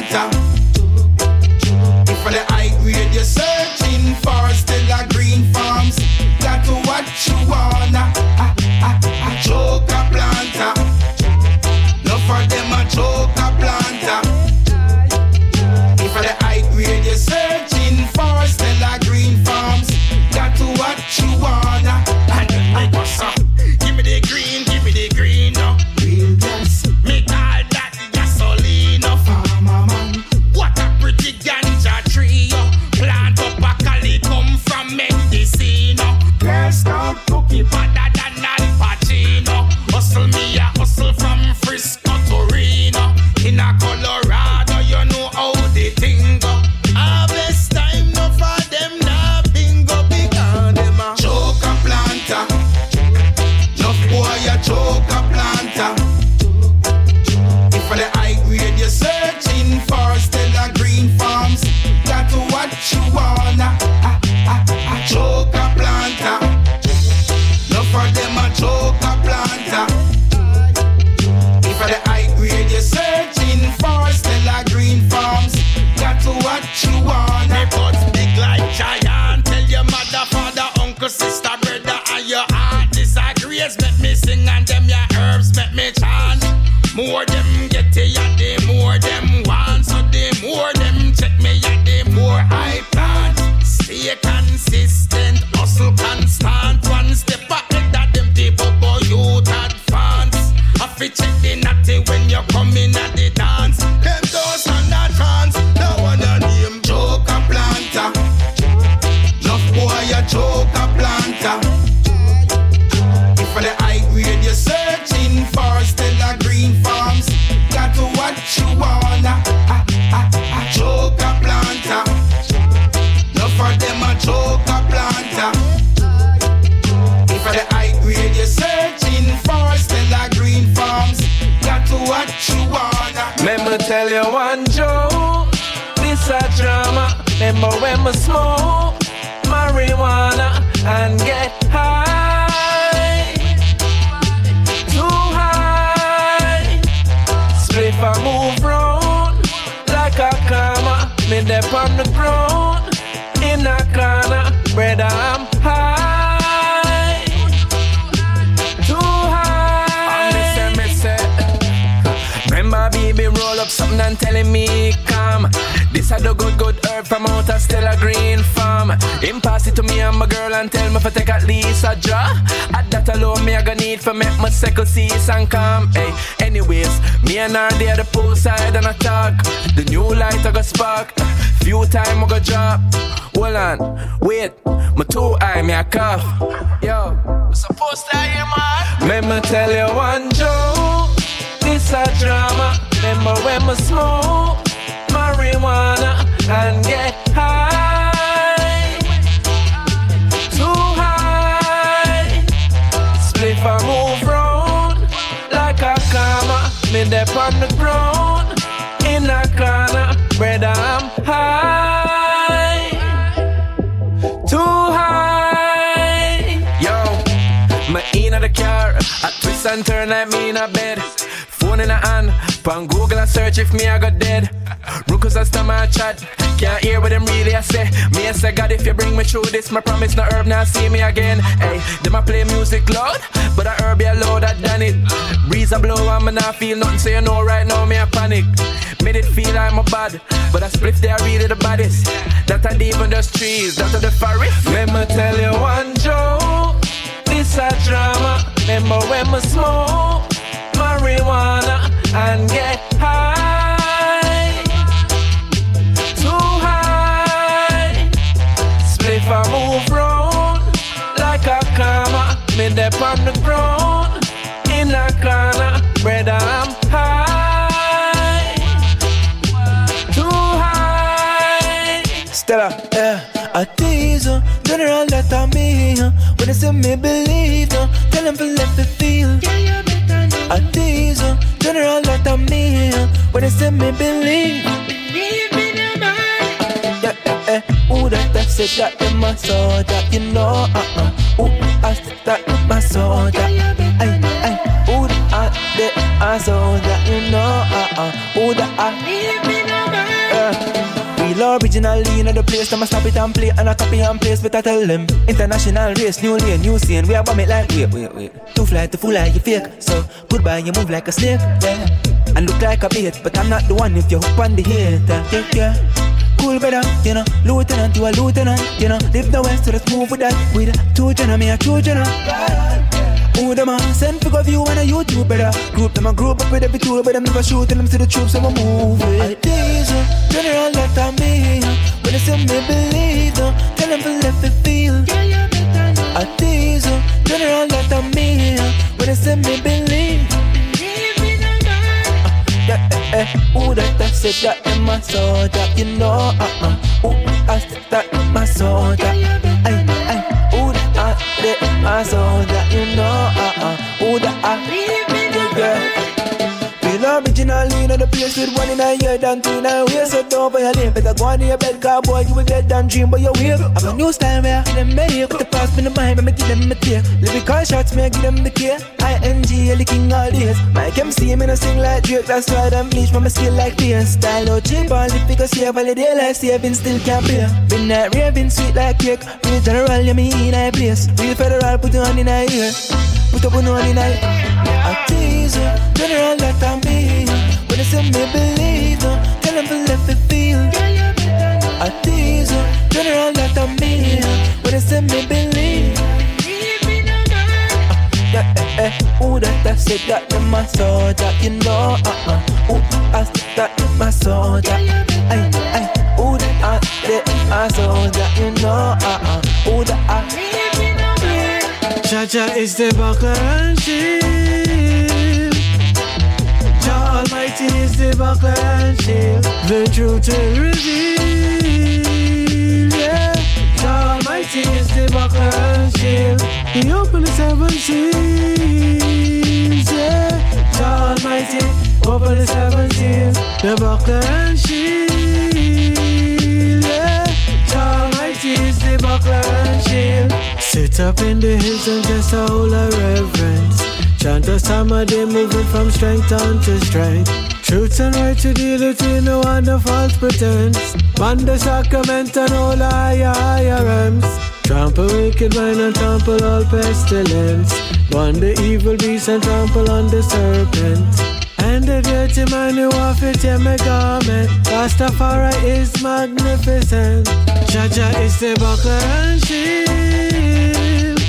Remember when we smoke marijuana and get herb from out a Stella Green farm. Him pass it to me and my girl and tell me for take at least a draw. At that alone me I gonna need for make my second cease and calm. Hey, anyways, me and her there the poolside and I talk. The new light I go spark. Few time I go drop. Hold on, wait, my two eye me a cough. Yo, supposed to hear man. Let me tell you one joke. This a drama. Remember when we smoke high, too high. Yo, me in the car, I twist and turn like me in a bed. Phone in a hand, pan Google and search if me I got dead. I stand my chat, can't hear what them really I say. Me I say God if you bring me through this, my promise no herb now see me again. Hey, them I play music loud, but I herb be louder done it. Breeze a blow and me not feel nothing, so you know right now me I panic. Made it feel like my bad, but I split they are really the baddest. That ain't even just trees, that are the forest. Let me tell you one joke, this a drama. Remember when we smoke marijuana and get high, too high. Split a move round like a karma. Me dep on the uh, say me believe, no Tell them to let me feel. I tease her, general that I me uh, When they say me believe. Yeah, yeah, yeah Who that said that in my soul That you know, uh-uh. Who I said that in my soul That, ay, ay. Who that I did I saw that you know, uh-uh. Who that I uh, Real originally in the place, I'ma stop it and play and I copy and paste, but I tell them. International race, new lane, new scene, we are bomb it like wait, wait, wait. Too fly to fool like you fake, so goodbye, you move like a snake, yeah. And look like a bait, but I'm not the one if you hook on the hater, yeah, yeah. Cool better, you know, lieutenant, you a lieutenant, you know. Live the west, so let's move with that, with two general, me a two general who them a send of you and a YouTube better Group them a group up with every tool But them never shoot and them see the troops and we move it. Tease her, uh, general that I me When they say me believe her Tell them to let me feel. I tease her, general that I me When they say me believe. Yeah, eh, eh, eh. who that I said that in my soul that you know, uh-uh. Who I said that in my soul that, ay, ay Who that I soul that you know, uh-uh Who that I, yeah, girl Feel originally in the place with one in a year than two in a way So don't violate, better go on to your bed Cause boy, you will get down dream by your wave Have a new style where I them make Put the past in the mind, but me give them a take Lyrical shots, me give them the care. I-N-G, the king all days. Mike MC, me no sing like Drake That's why them bleach, but me skill like Pierce Style no cheap, if because save all the day like saving Still can't pay. Been that raving, sweet like cake. Real general, you me in a place. Real federal, put it on in a ear Put up on in a I you, general that I'm being When they say me believe you Tell them to let me feel. I tease general that I'm being When they say me believe. Yeah, eh, eh, who that I said that in my soul that you know, uh-uh. Who I said that in my soul that, ay, ay. Who that I said I saw that you know, uh-uh. Who that I Jah Jah is the buckler the and shield. The truth will reveal. Yeah. Jah Almighty is the buckler shield. He opened the seven seas. Yeah. Jah Almighty Open the seven seals, the buckler shield. Yeah, Jah Almighty is the buckler shield. Sit up in the hills and just a whole of reverence. Chant psalm a day, moving from strength unto strength. Truth and right to deal with in no one of false pretense. Man the sacrament and all higher, higher realms. Trample wicked mind and trample all pestilence. Burn the evil beast and trample on the serpent. And the dirty man who off it in my garment. Rastafari is magnificent. Jah Jah is the buckler and shield.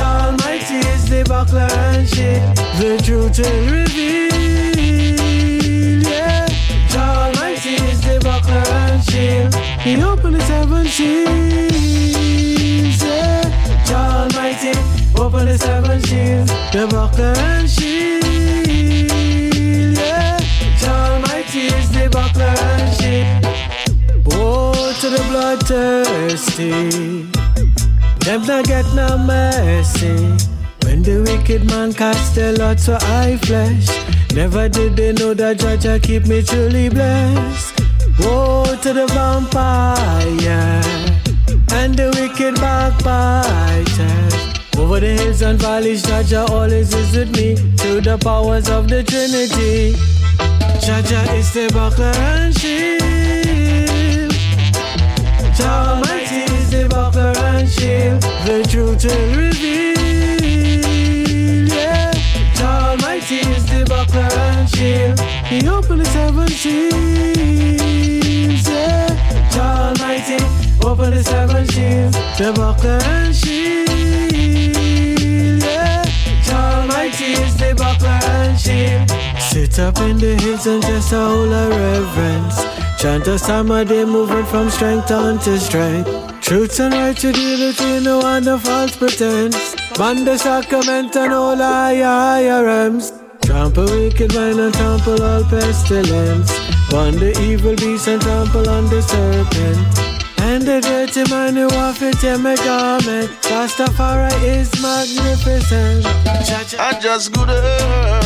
Almighty is the buckler and shield. The truth will reveal. Buckler shield. He opened the seven seals. Yeah, Jah Almighty open the seven seals. The buckler and shield. Yeah, Jah Almighty is the buckler and shield. Woe to the bloodthirsty. Them not get no mercy. When the wicked man cast their lots for eye flesh, never did they know that Jah Jah keep me truly blessed. Woe to the vampire and the wicked backbiters. Over the hills and valleys, Jah Jah always is with me To the powers of the Trinity. Jah Jah is the buckler and shield. Almighty is the buckler and shield. The truth will reveal. Yeah, Almighty is the buckler and shield. He opened the seven seals. Yeah, Jah Almighty open the seven seals. The buckler and shield. Yeah, Jah Almighty is the buckler and shield. Sit up in the hills and just a whole of reverence. Chant a a day, moving from strength unto strength. Truth and right to deal with in no one of false pretense. Man the sacrament and all higher realms. Trample wicked mind and trample all pestilence. Burn the evil beast and trample on the serpent. And the dirty man who off it in my garment. Rastafari is magnificent. I just good good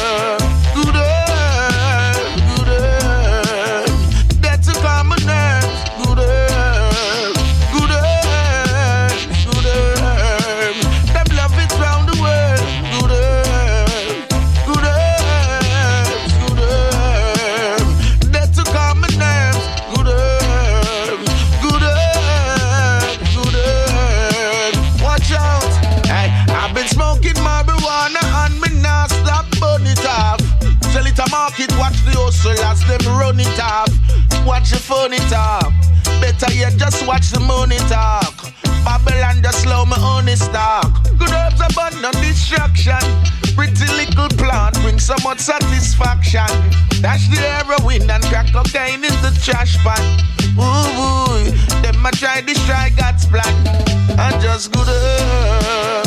as them run it off. Watch the phone it off. Better yet, just watch the money talk. Babylon just slow on it stock. Good herbs abundant distraction. Pretty little plant bring so much satisfaction. Dash the heroin and crack cocaine in the trash pan. Ooh, ooh, them a try destroy God's plan. And just good up,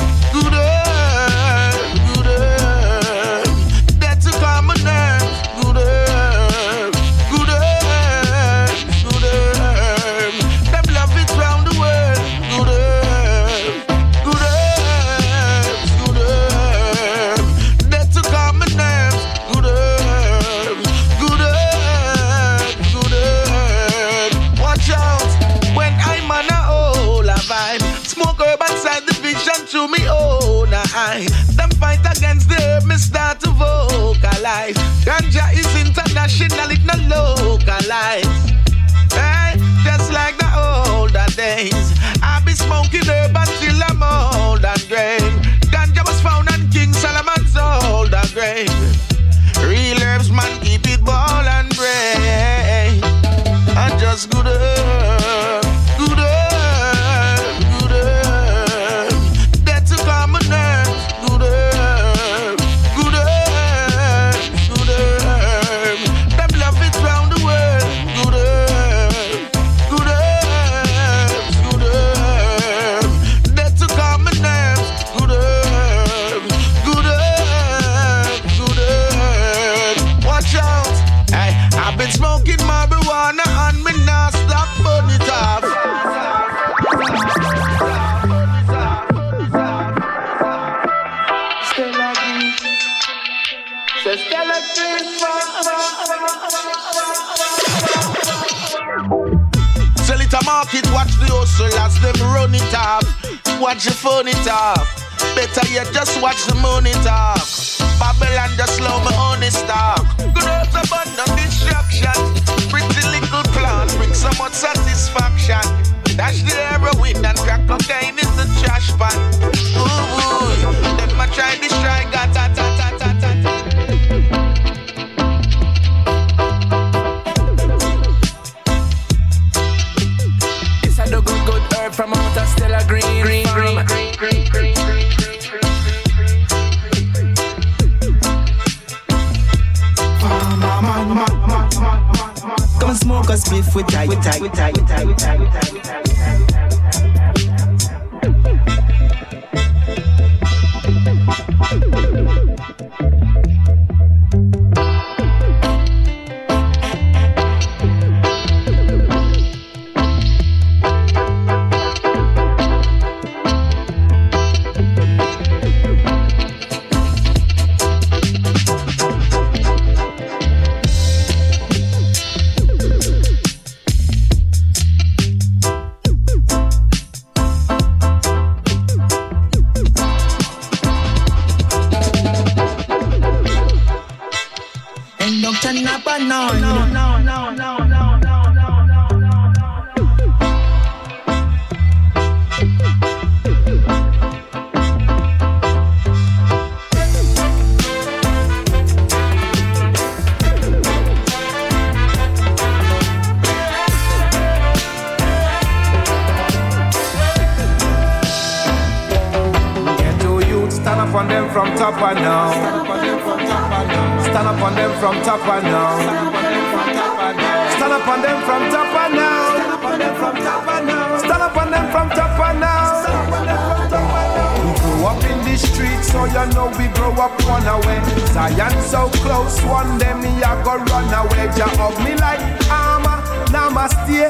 the streets, so you know we grow up one away. Zion so close, one day me I go run away. Jah hug me like armor, namaste.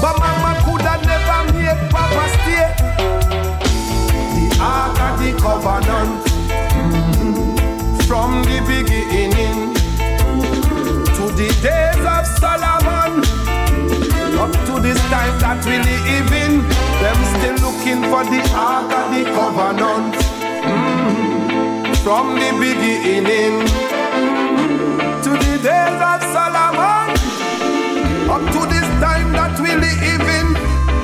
But mama coulda never make papa stay. The ark of the covenant mhm, from the beginning to the days of Solomon up to this time that we live in. Them still looking for the ark of the covenant mhm, from the beginning to the days of Solomon up to this time that we live in.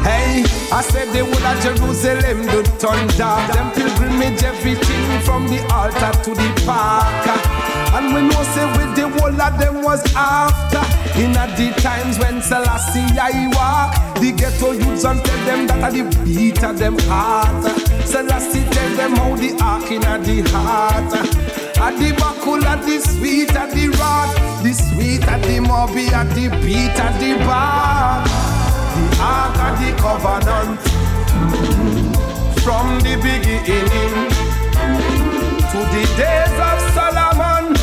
Hey, I said the whole of Jerusalem do turn dark. Them pilgrimage everything from the altar to the park. And we know say with the whole of them was after. In at the times when Selassie I walk, the ghetto youths and tell them that are the beat of them heart. Selassie tell them how the ark in at the heart. At the buckle, at the sweet, at the rod, the sweet, at the mobby, at the beat, at the bar. The ark of the covenant from the beginning to the days of Solomon.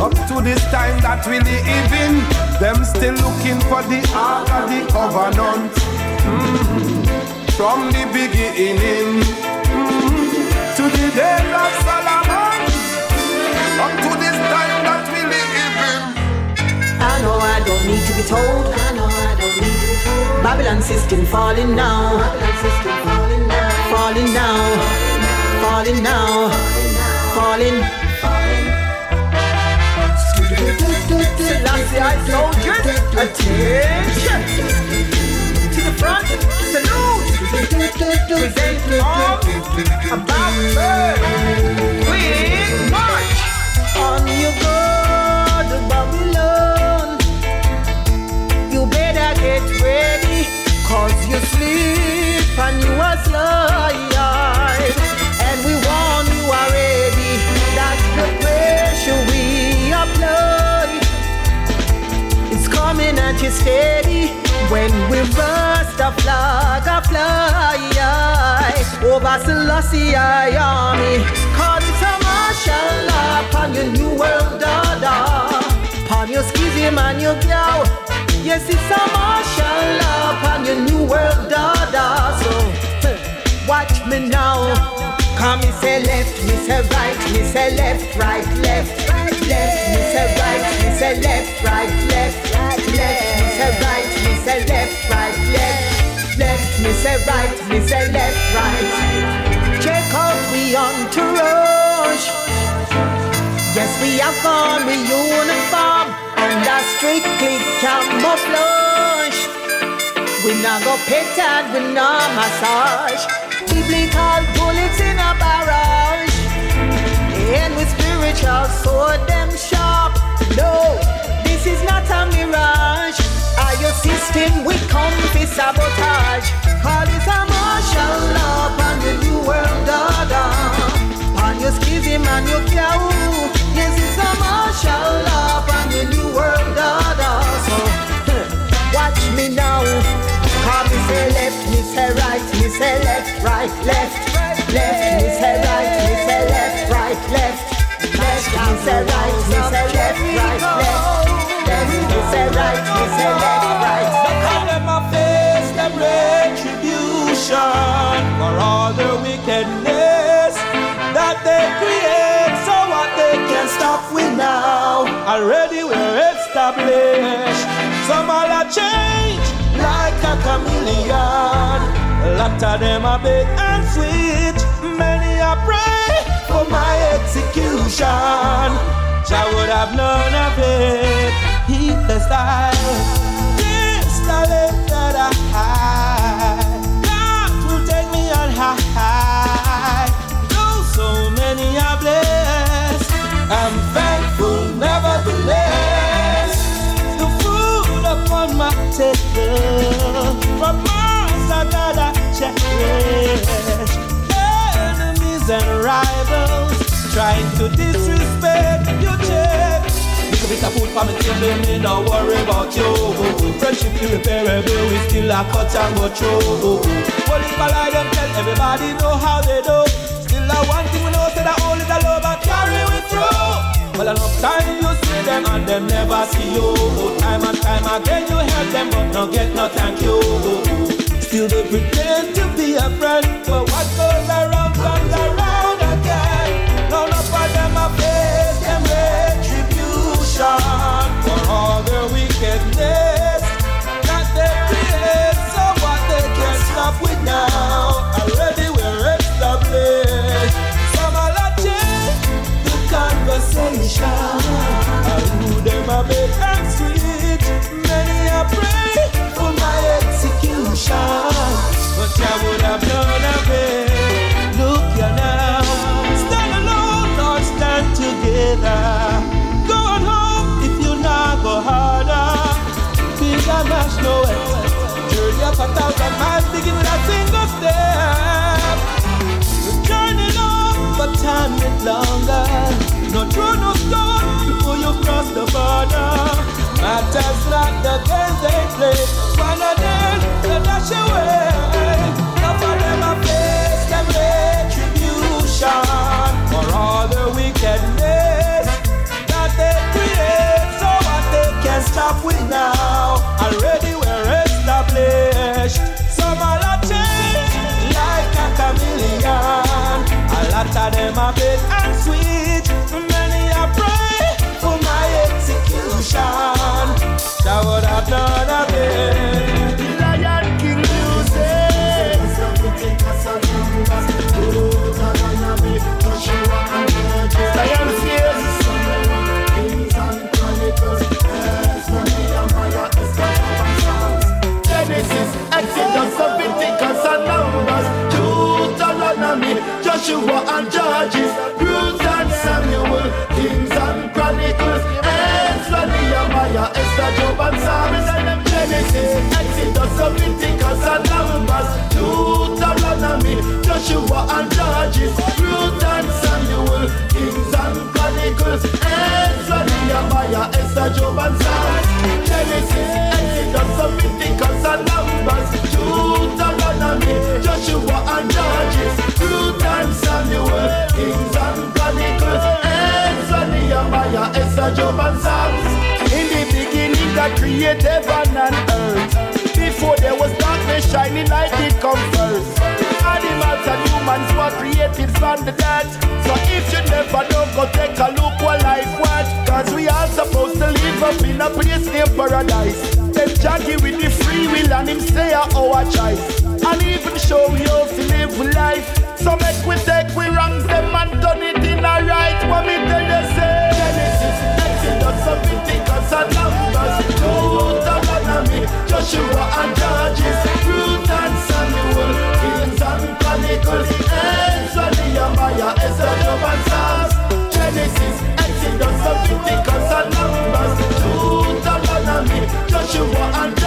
Up to this time that we live in, them still looking for the ark of the covenant Mhm. From the beginning Mhm. to the days of Solomon. Up to this time that we live in. I know I don't need to be told. I know I don't need to be told. Babylon system falling now. Babylon system falling now. Falling now. Falling now. Falling. Selassie, I soldiers, attention. To the front, salute. Present arms about burn. Quick march. On you go to Babylon. You better get ready, cause you sleep and you are slide. And we warn you already that the pressure we apply is coming at you steady. When we burst the flag a fly over Selassie army, call it a martial law upon your new world order. Upon your schism and your cow. Yes, it's a martial law upon your new world order. So, watch me now. Come, me say left, me say right, me say left, right, left, right, left, me say right, me say left, right, left, right, left, me say right, me say left, right, me say right, me say left, right. Check out we on entourage. Yes, we have on we uniform and a strictly camouflage. We not go and we not massage. Biblical bullets in a barrage. And with spiritual sword them sharp. No, this is not a mirage. Are your system we for sabotage? Call it a martial law on the new world order. On your schism and your cow. Yes, it's a martial law on the new world order. So, watch me now. Call me say left, me say right, me say left, right, left. Left, me say right, Already we're established. Some all a change like a chameleon. A lot of them are big and sweet. Many are pray for my execution. I would have none of it. He the style. This the that I hide. God will take me on high. Though so many are blessed, I'm nevertheless. The food upon my table from Mars I gotta cherish. Enemies and rivals trying to disrespect your check. Little bit of food for me table, me no worry about you. Friendship irreparable, we still a cut and go through. Well, if I lie, them tell everybody know how they do. Still a one thing we know, say that only the love and carry we through. Well, enough time you see them and them never see you. Time and time again you help them, but no get no thank you. Still they pretend to be a friend, but what goes Matters cross the game they play. One of them they dash away. Joshua and Judges, Ruth and Samuel, Kings and Chronicles, Ezra, Nehemiah, Esther, Job and Psalms, Genesis, Exodus, Leviticus, and Numbers, Deuteronomy, Joshua and Judges, Ruth and Samuel, Kings and Chronicles, Ezra, Nehemiah, Esther, Job and Psalms, God created heaven and earth. Before there was darkness, shining light did come first. Animals and humans were created from the dirt. So if you never know, go take a look what life was. Cause we are supposed to live up in a place named paradise. Them jaggy with the free will and him say our choice. And even show we how to live life. So make we take we wrong them and turn it in a right. When me tell you say. Joshua and Judges, Ruth and Samuel, Kings and Chronicles, Ezra, Nehemiah, Ezra, Job and Psalms, Genesis, Exodus, Leviticus and Numbers, Deuteronomy, Joshua and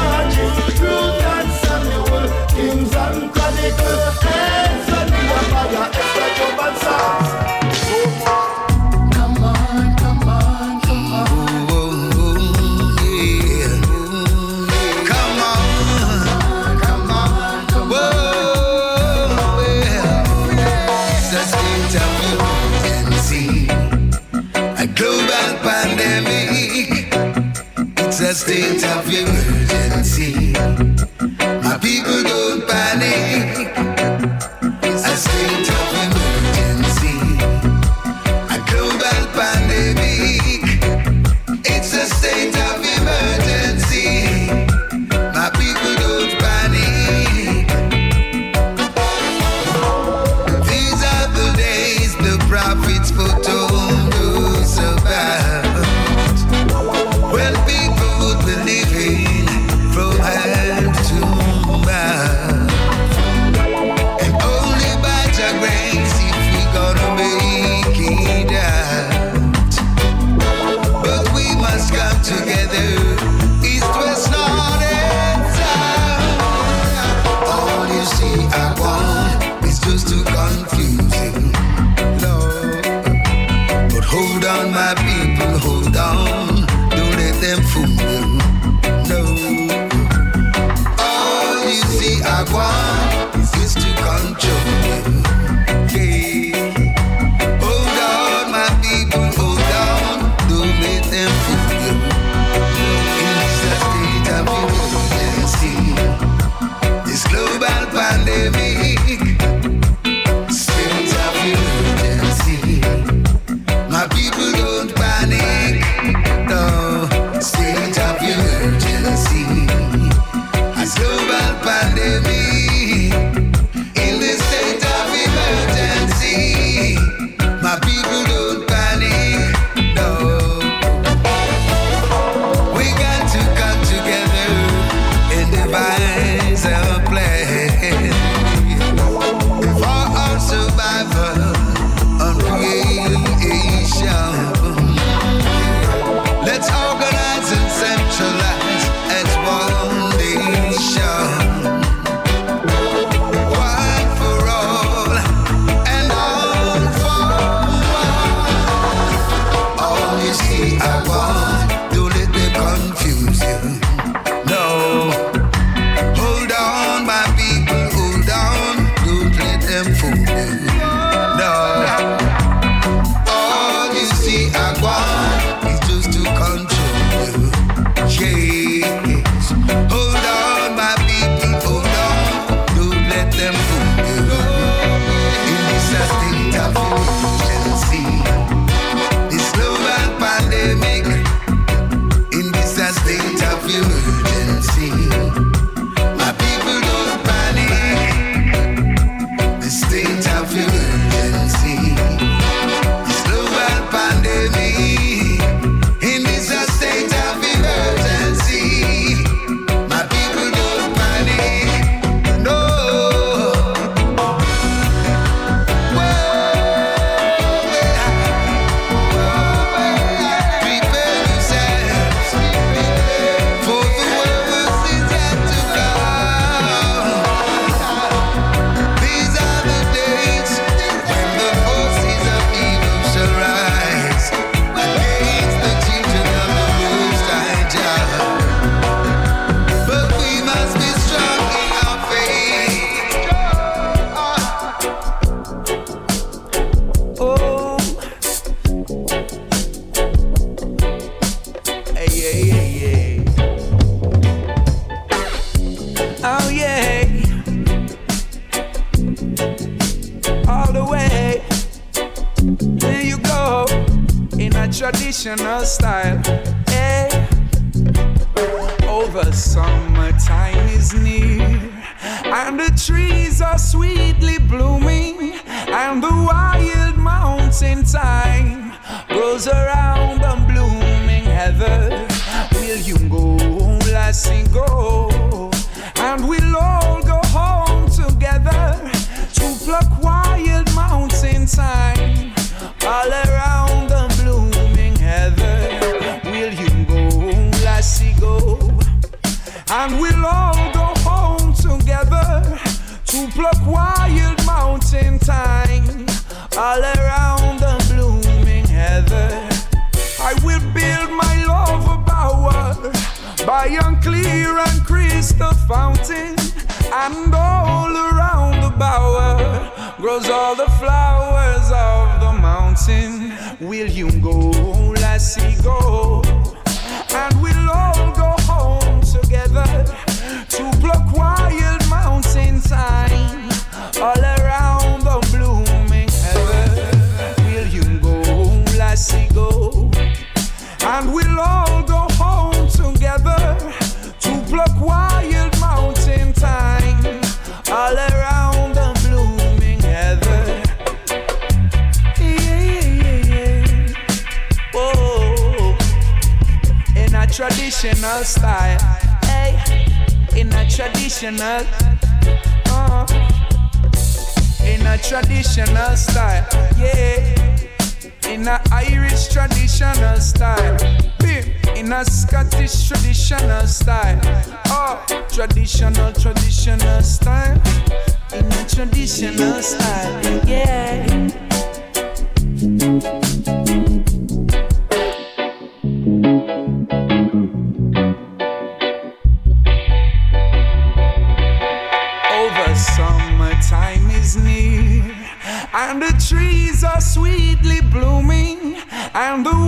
and the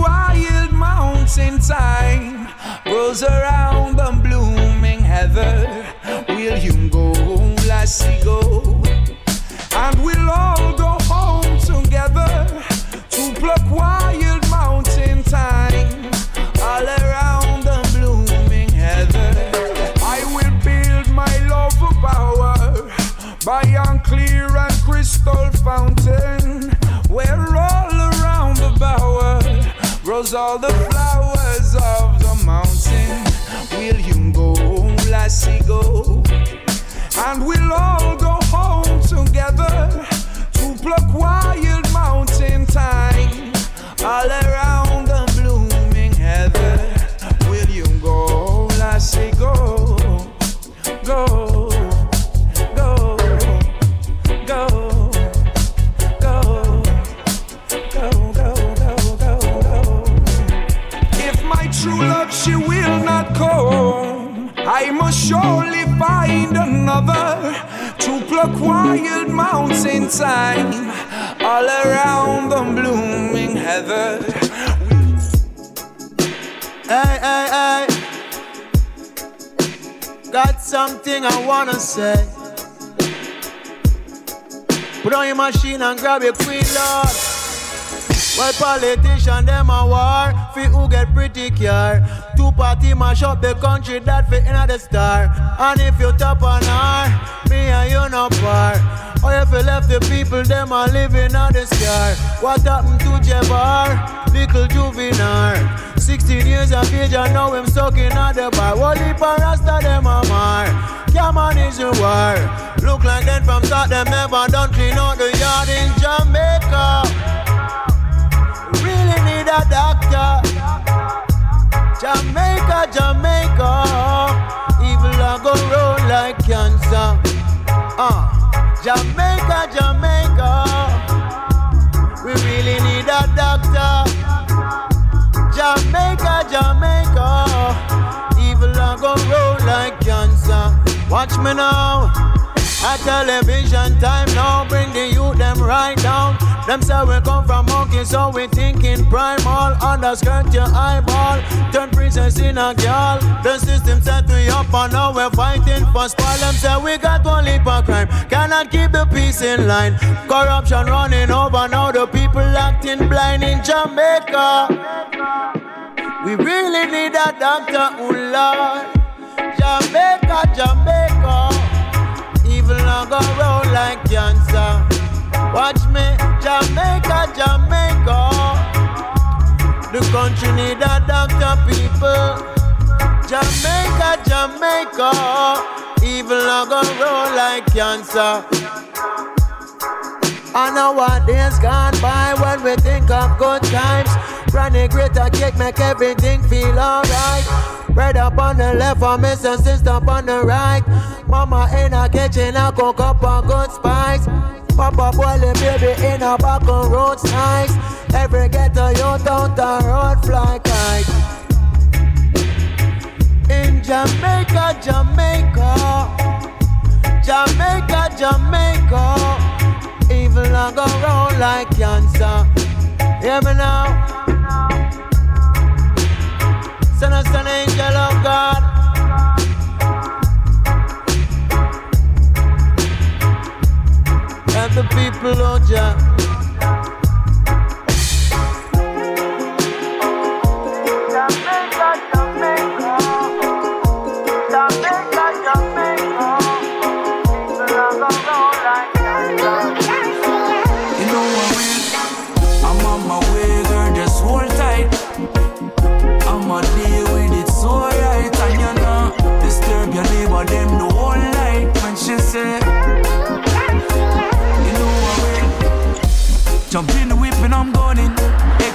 and grab your queen, Lord. Well, politician them a war, fi who get pretty care. Two party mash up the country that fit in the star. And if you top on her, me and you no par. Or if you left the people, them a living on the scar. What happened to Jabbar? Little juvenile. 16 years of age, and now him stuck in the bar. What if a rasta them a mar? Come on, is a war. Look like them from start, them never done clean out the yard in Jamaica. Really need a doctor. Jamaica, Jamaica. Evil a go roll like cancer. Uh, Jamaica, Jamaica. We really need a doctor. Jamaica, Jamaica. Evil a go roll like cancer. Watch me now. A television time now, bring the youth them right down. Them say we come from monkey, so we thinking primal. Underskirt your eyeball, turn princess in a girl. The system set we up and now we're fighting for spoil. Them say we got one leap of crime, cannot keep the peace in line. Corruption running over now, the people acting blind in Jamaica. We really need a doctor, Lord. Jamaica, Jamaica. Go roll like cancer. Watch me, Jamaica, Jamaica. The country need a doctor, people. Jamaica, Jamaica. Evil a go roll like cancer. I know what days gone by when we think of good times. Granny greater cake make everything feel alright. Bread up on the left, for miss and sister up on the right. Mama in a kitchen, I cook up a good spice. Papa boil the baby in a back on road nice. Every ghetto youth out the road fly kite. In Jamaica, Jamaica, Jamaica, Jamaica. Evil a go round like cancer. Hear me now. Send us an angel of God. Help the people, oh Jah.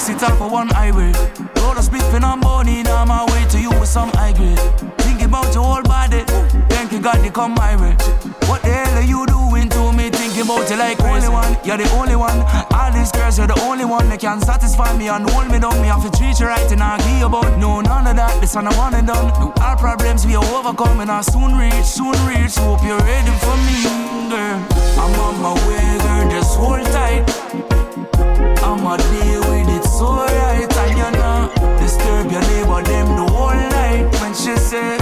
Exit off of one highway. Roll a split and I'm burning. On my way to you with some high grade. Think about your whole body. Thank you, God, they come my way. What the hell are you doing to me? Thinking about you like only one. You're the only one. All these girls, you're the only one that can satisfy me and hold me down. Me have to treat you right and argue about no none of that. This one I want it done. All problems we are overcoming. I soon reach, soon reach. Hope you're ready for me, girl. I'm on my way, girl. Just hold tight. I'ma deal with it so right And you know Disturb your neighbor them the whole night. When she say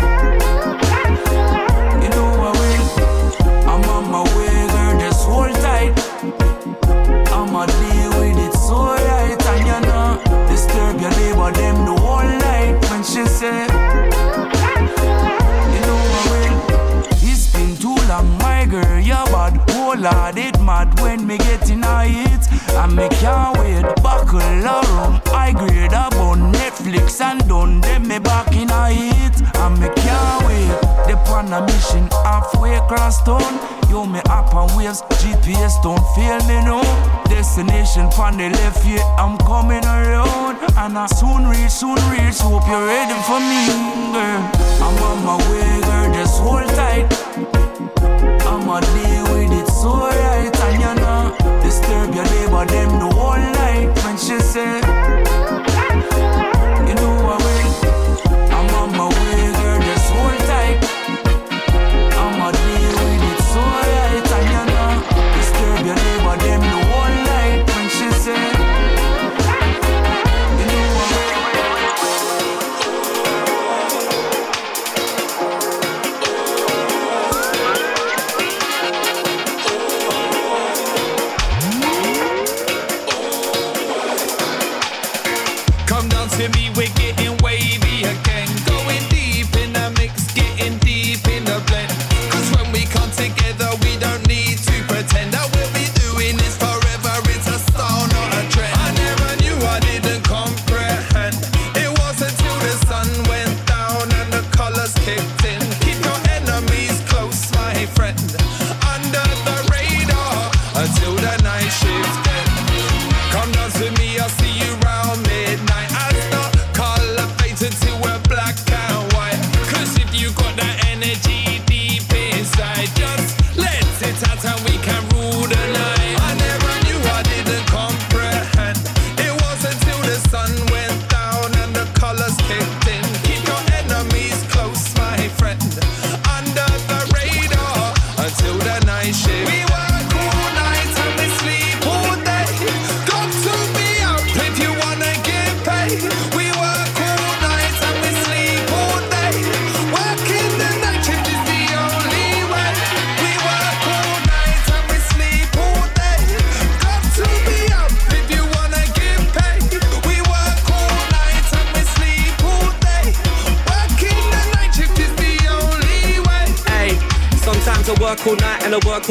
You know I will I'm on my way girl tight. I'ma deal with it. So right And you know Disturb your neighbor them the whole night. When she say You know I will It's been too long my girl you're bad. Oh lord it mad when me get in a hit And me can't wait Buckle around I grade about Netflix and done Then me back in a hit And me can't wait They on a mission halfway across town. Yo me up on waves GPS don't fail me no. Destination from the left yeah I'm coming around. And I soon reach soon reach Hope you're ready for me girl. I'm on my way girl just hold tight. I'ma deal with it so right Neighbor them the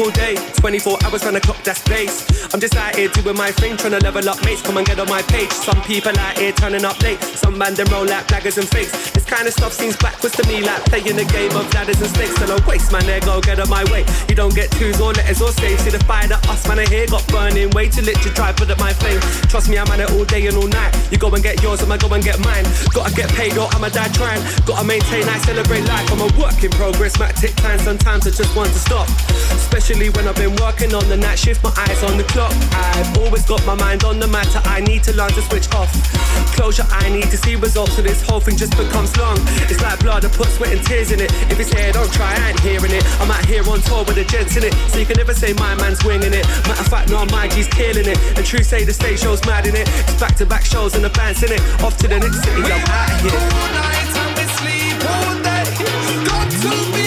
day. 24 hours on the clock, that's base. I'm just out here doing my thing, trying to level up mates. Come and get on my page. Some people out here turning up late. Some man them roll like blaggers and fakes. This kind of stuff seems backwards to me, like playing a game of ladders and snakes. And I waste my there, go get on my way. You don't get twos or letters or saves. See the fire that us man I here got burning. Way too lit to try put up my flame. Trust me, I'm at it all day and all night. You go and get yours, I'ma go and get mine. Gotta get paid or I'ma die trying. Gotta maintain, I celebrate life. I'm a work in progress, might take time sometimes I just want to stop. Especially when I've been working on the night shift, my eyes on the clock. I've always got my mind on the matter, I need to learn to switch off. Closure, I need to see results, so this whole thing just becomes long. It's like blood, I put sweat and tears in it. If it's here, don't try, I ain't hearing it. I'm out here on tour with the gents in it, so you can never say my man's winging it. Matter of fact, no, my G's killing it. And true say the stage show's mad in it. It's back to back shows and the band's in it. Off to the next city, I'm out here. All night and we sleep all day. Got to be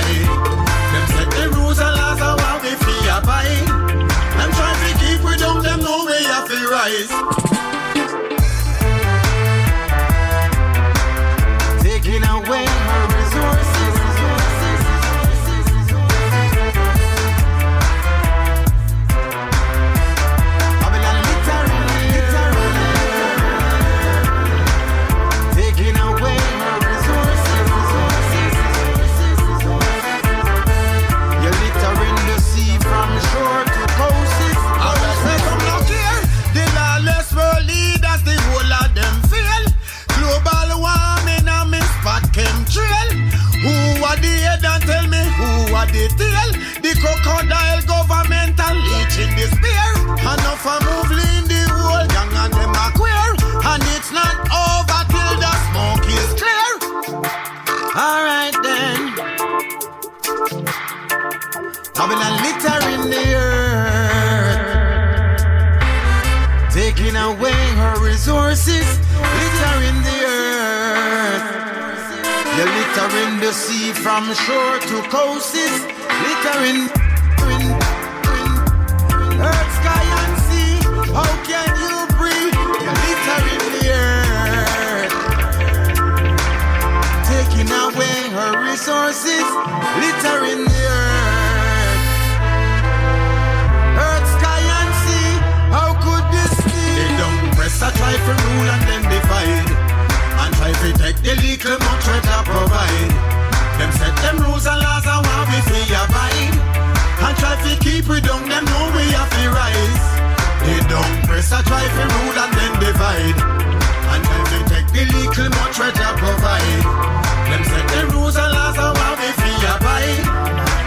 Them set the rules and laws we. Them try to keep we down, them rise. Enough a move in the whole gang and them a queer. And it's not over till the smoke is clear. Alright then. Babylon littering the earth. Taking away her resources, littering the earth. You're littering the sea from shore to coast. littering, resources, littering the earth. Earth, sky, and sea. How could this be? They don't press a try for rule and then divide. And try to take the little much treasure provide. Them set them rules and laws and want we fi abide. And try to keep we down, them know we have to rise. They don't press a try for rule and then divide. The little much treasure provide. Them set the rules and laws and what we abide.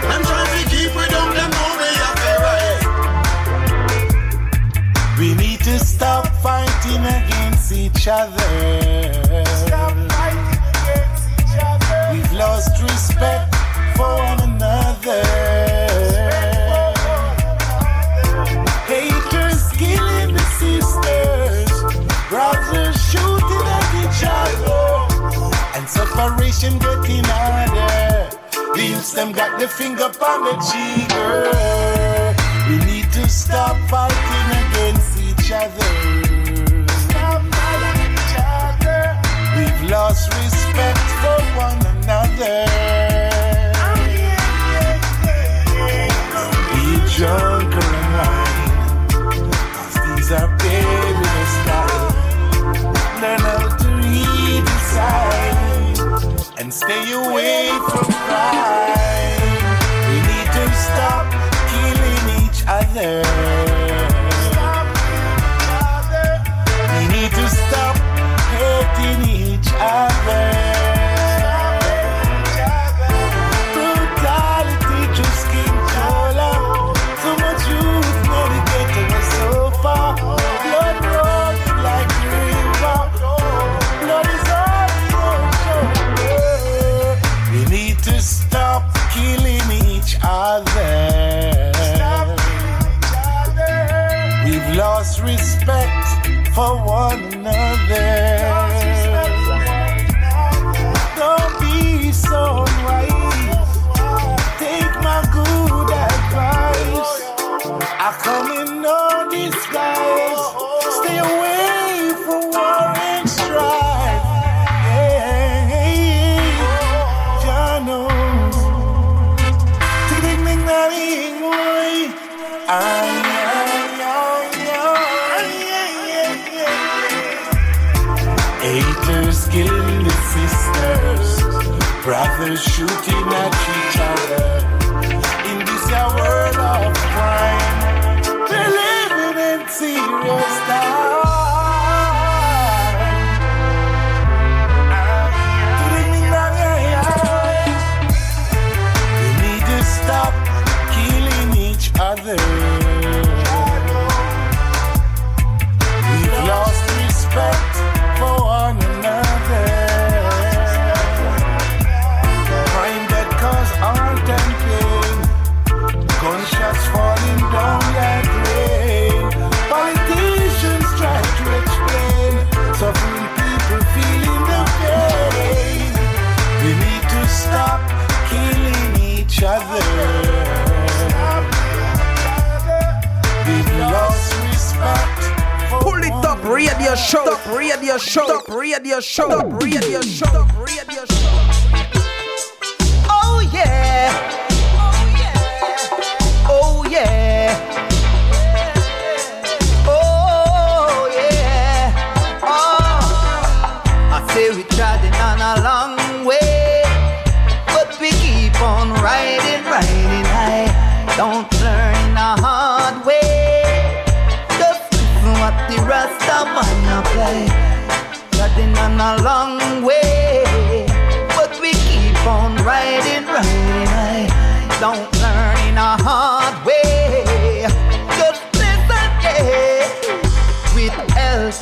Them try to keep we down, them know we have to rise. We need to stop fighting against each other. Stop fighting against each other. We've lost respect for one another. And separation getting harder. The youths them got the finger on the trigger. We need to stop fighting against each other. Stop fighting each other. We've lost respect for one another. Be drunk wine, 'cause these are perilous times. Learn how to read signs and stay away from crime. We need to stop killing each other. We need to stop hating each other. For one another. Brothers shooting radio show, up, radio show, up, radio show, up, radio show, up, radio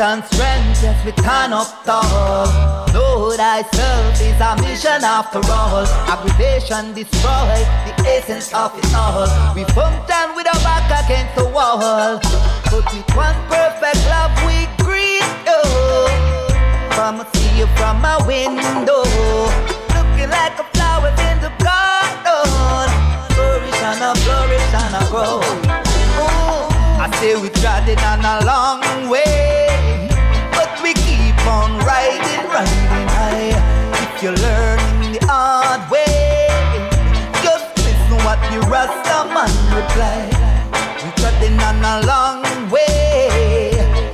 and strength, yes, we turn up tall. Know thyself is a mission after all. Aggravation destroy the essence of it all. We function with our back against the wall. But with one perfect love, we greet you. Come and see you from my window. Looking like a flower in the garden. Flourish and a flourish and a grow. Ooh, I say we trotting on a long way. What the Rasta man reply. We trotting on a long way,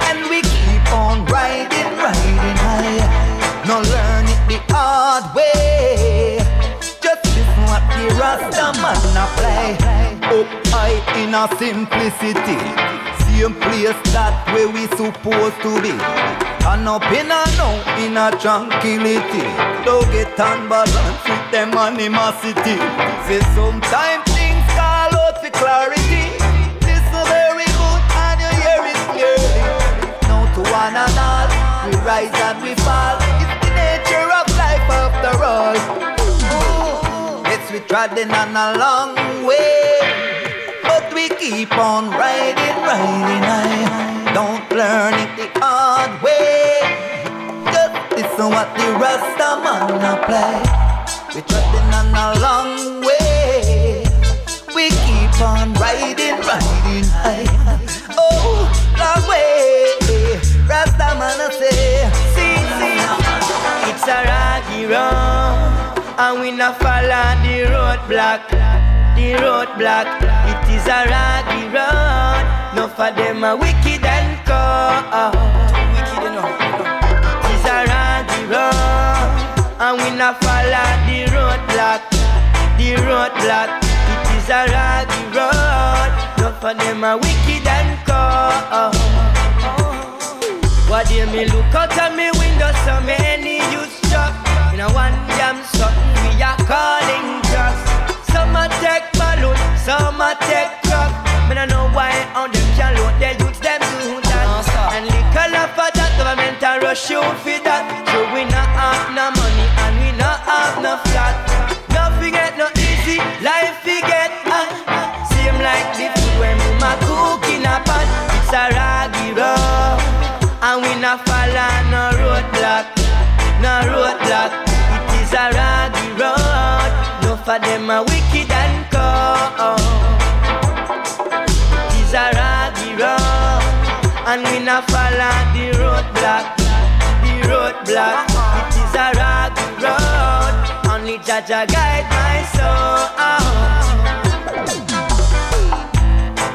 and we keep on riding, riding high. No learn it the hard way. Just listen what the Rasta man apply. Oh, up high in a simplicity. Same place that where we supposed to be. And up in a now in a tranquility. Don't get unbalanced with them animosity. Say sometimes for clarity. Listen very good and you hear it clearly. Now to one and all, we rise and we fall. It's the nature of life after all. Yes, we trodden on a long way, but we keep on riding, riding high. Don't learn it the hard way. Just listen what the Rasta man apply. We trodden on a long on riding, riding high. Oh, long way, Rasta man I say, see, see. It's a rocky road, and we not follow the roadblock. The roadblock, it is a rocky road. No for them a wicked and cold. Wicked enough. It is a rocky road, and we not follow the roadblock. The roadblock, is a rocky road. No for them a wicked and cold. What do me look out of me window so many youth struck In a one damn something we are calling just. Some a take balloon, some a take truck. Me no know why on them can load their youths them do that. And little of that government a rush you for that. So we not have no money and we not have no flat and we not follow the roadblock, the roadblock. It is a raggy road. Only Jah Jah guide my soul.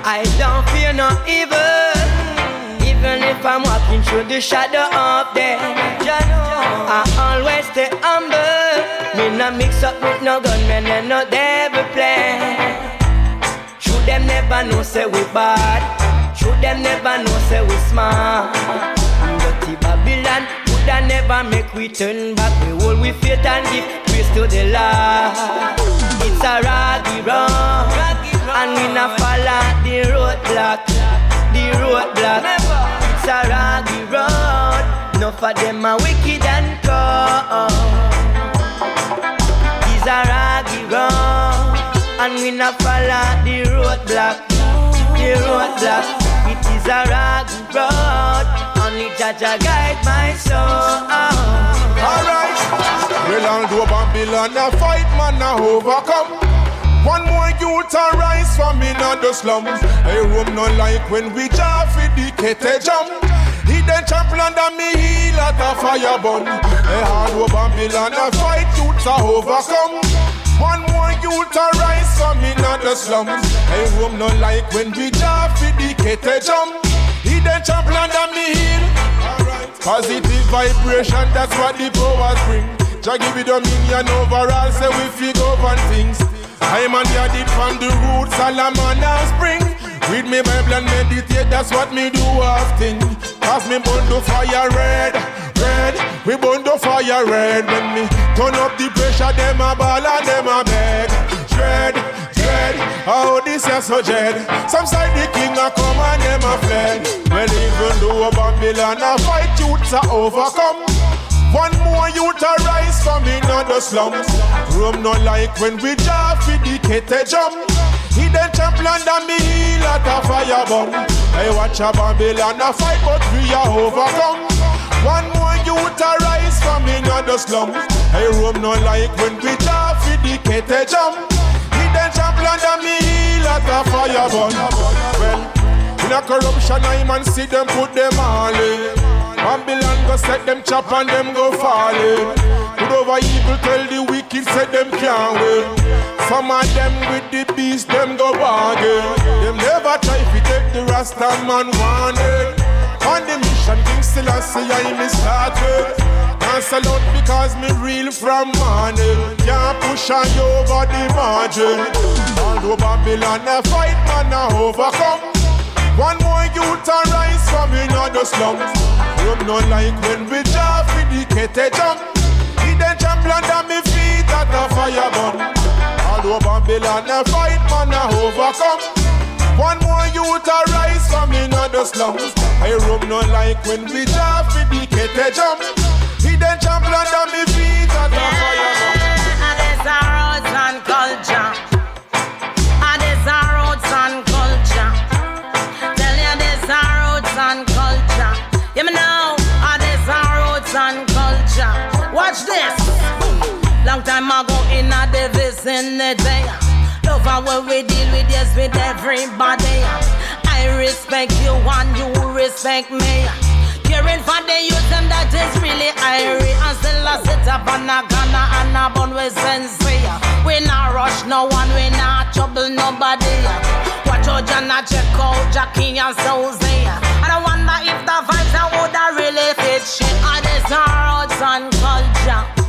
I don't fear no evil. Even if I'm walking through the shadow of death, I always stay humble. Me not mix up with no gunmen and no devil plan. Should them never know say we bad. Them never know say we smart. Dirty Babylon would I never make we turn back. We hold we faith and give praise to the Lord. It's a raggy road, and we not follow the roadblock the roadblock. It's a raggy road. No for them a wicked and cold. It's a raggy road, and we not follow the roadblock. The roadblock. Is a raggy road. Only Jah Jah guide my soul. Oh. Alright, well, I'll do Babylon a fight, man, a overcome. One more youth a rise from in the slums. A room no like when we jar for the kete jump. He then champion under me heel at a fire bun. A hard war Babylon a fight youth a overcome. One more youth rise from in the slums. A room no like when we jar for the kete jump. He then champion under me heel. Positive vibration, that's what the powers bring. Jah give it dominion over overall, say we figure over things. I'm on the deep from the roots, Solomon and spring. Read me Bible and meditate, that's what me do often. Cause me burn the fire red, red. We burn the fire red. When me turn up the pressure, them a ball and them a beg. Dread, dread, how this is so dread. Some side the king a come and them a fled. Well even though Babylon a fight, youths a overcome. One more youth rise from in the slums. Rome no like when we jar for the jump. He then champion under me heel at a fire bomb. I watch a Babylon a fight, but we are overcome. One more youth a rise from in the slums. I Rome no like when we jar for the kete jump. He then champion under me heel at a fire bomb. Well, in a corruption, I man see them put them all in. Babylon go set them chop and them go falling. Put over evil, tell the wicked, say them can't win. Some of them with the beast, them go bargain. Them never try to take the Rasta man warning. On the mission, King Selassie, I me started. Cancel out because me real from morning. Can't push on you over the margin. Although Babylon a fight, man a overcome. One more youth arise from in the slums. From no like when we jaw for the kete jump. Blood on me feet at a fire burn. All over Babylon, a fight man a overcome. One more youth a rise from in other slums. I room no like when we jump with the kete jump. Hidden champion under me feet at a fire burn. There's a rose and culture. in the day. Love how we deal with this with everybody. I respect you and you respect me. Caring for the youth them that is really irony. And still I sit up on a Ghana and a bun with sensei. We not rush no one, we not trouble nobody. Watch out, Jana, check out Jackie and Susie. And I wonder if the vibes that would have really fit shit. And it's our and culture.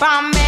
From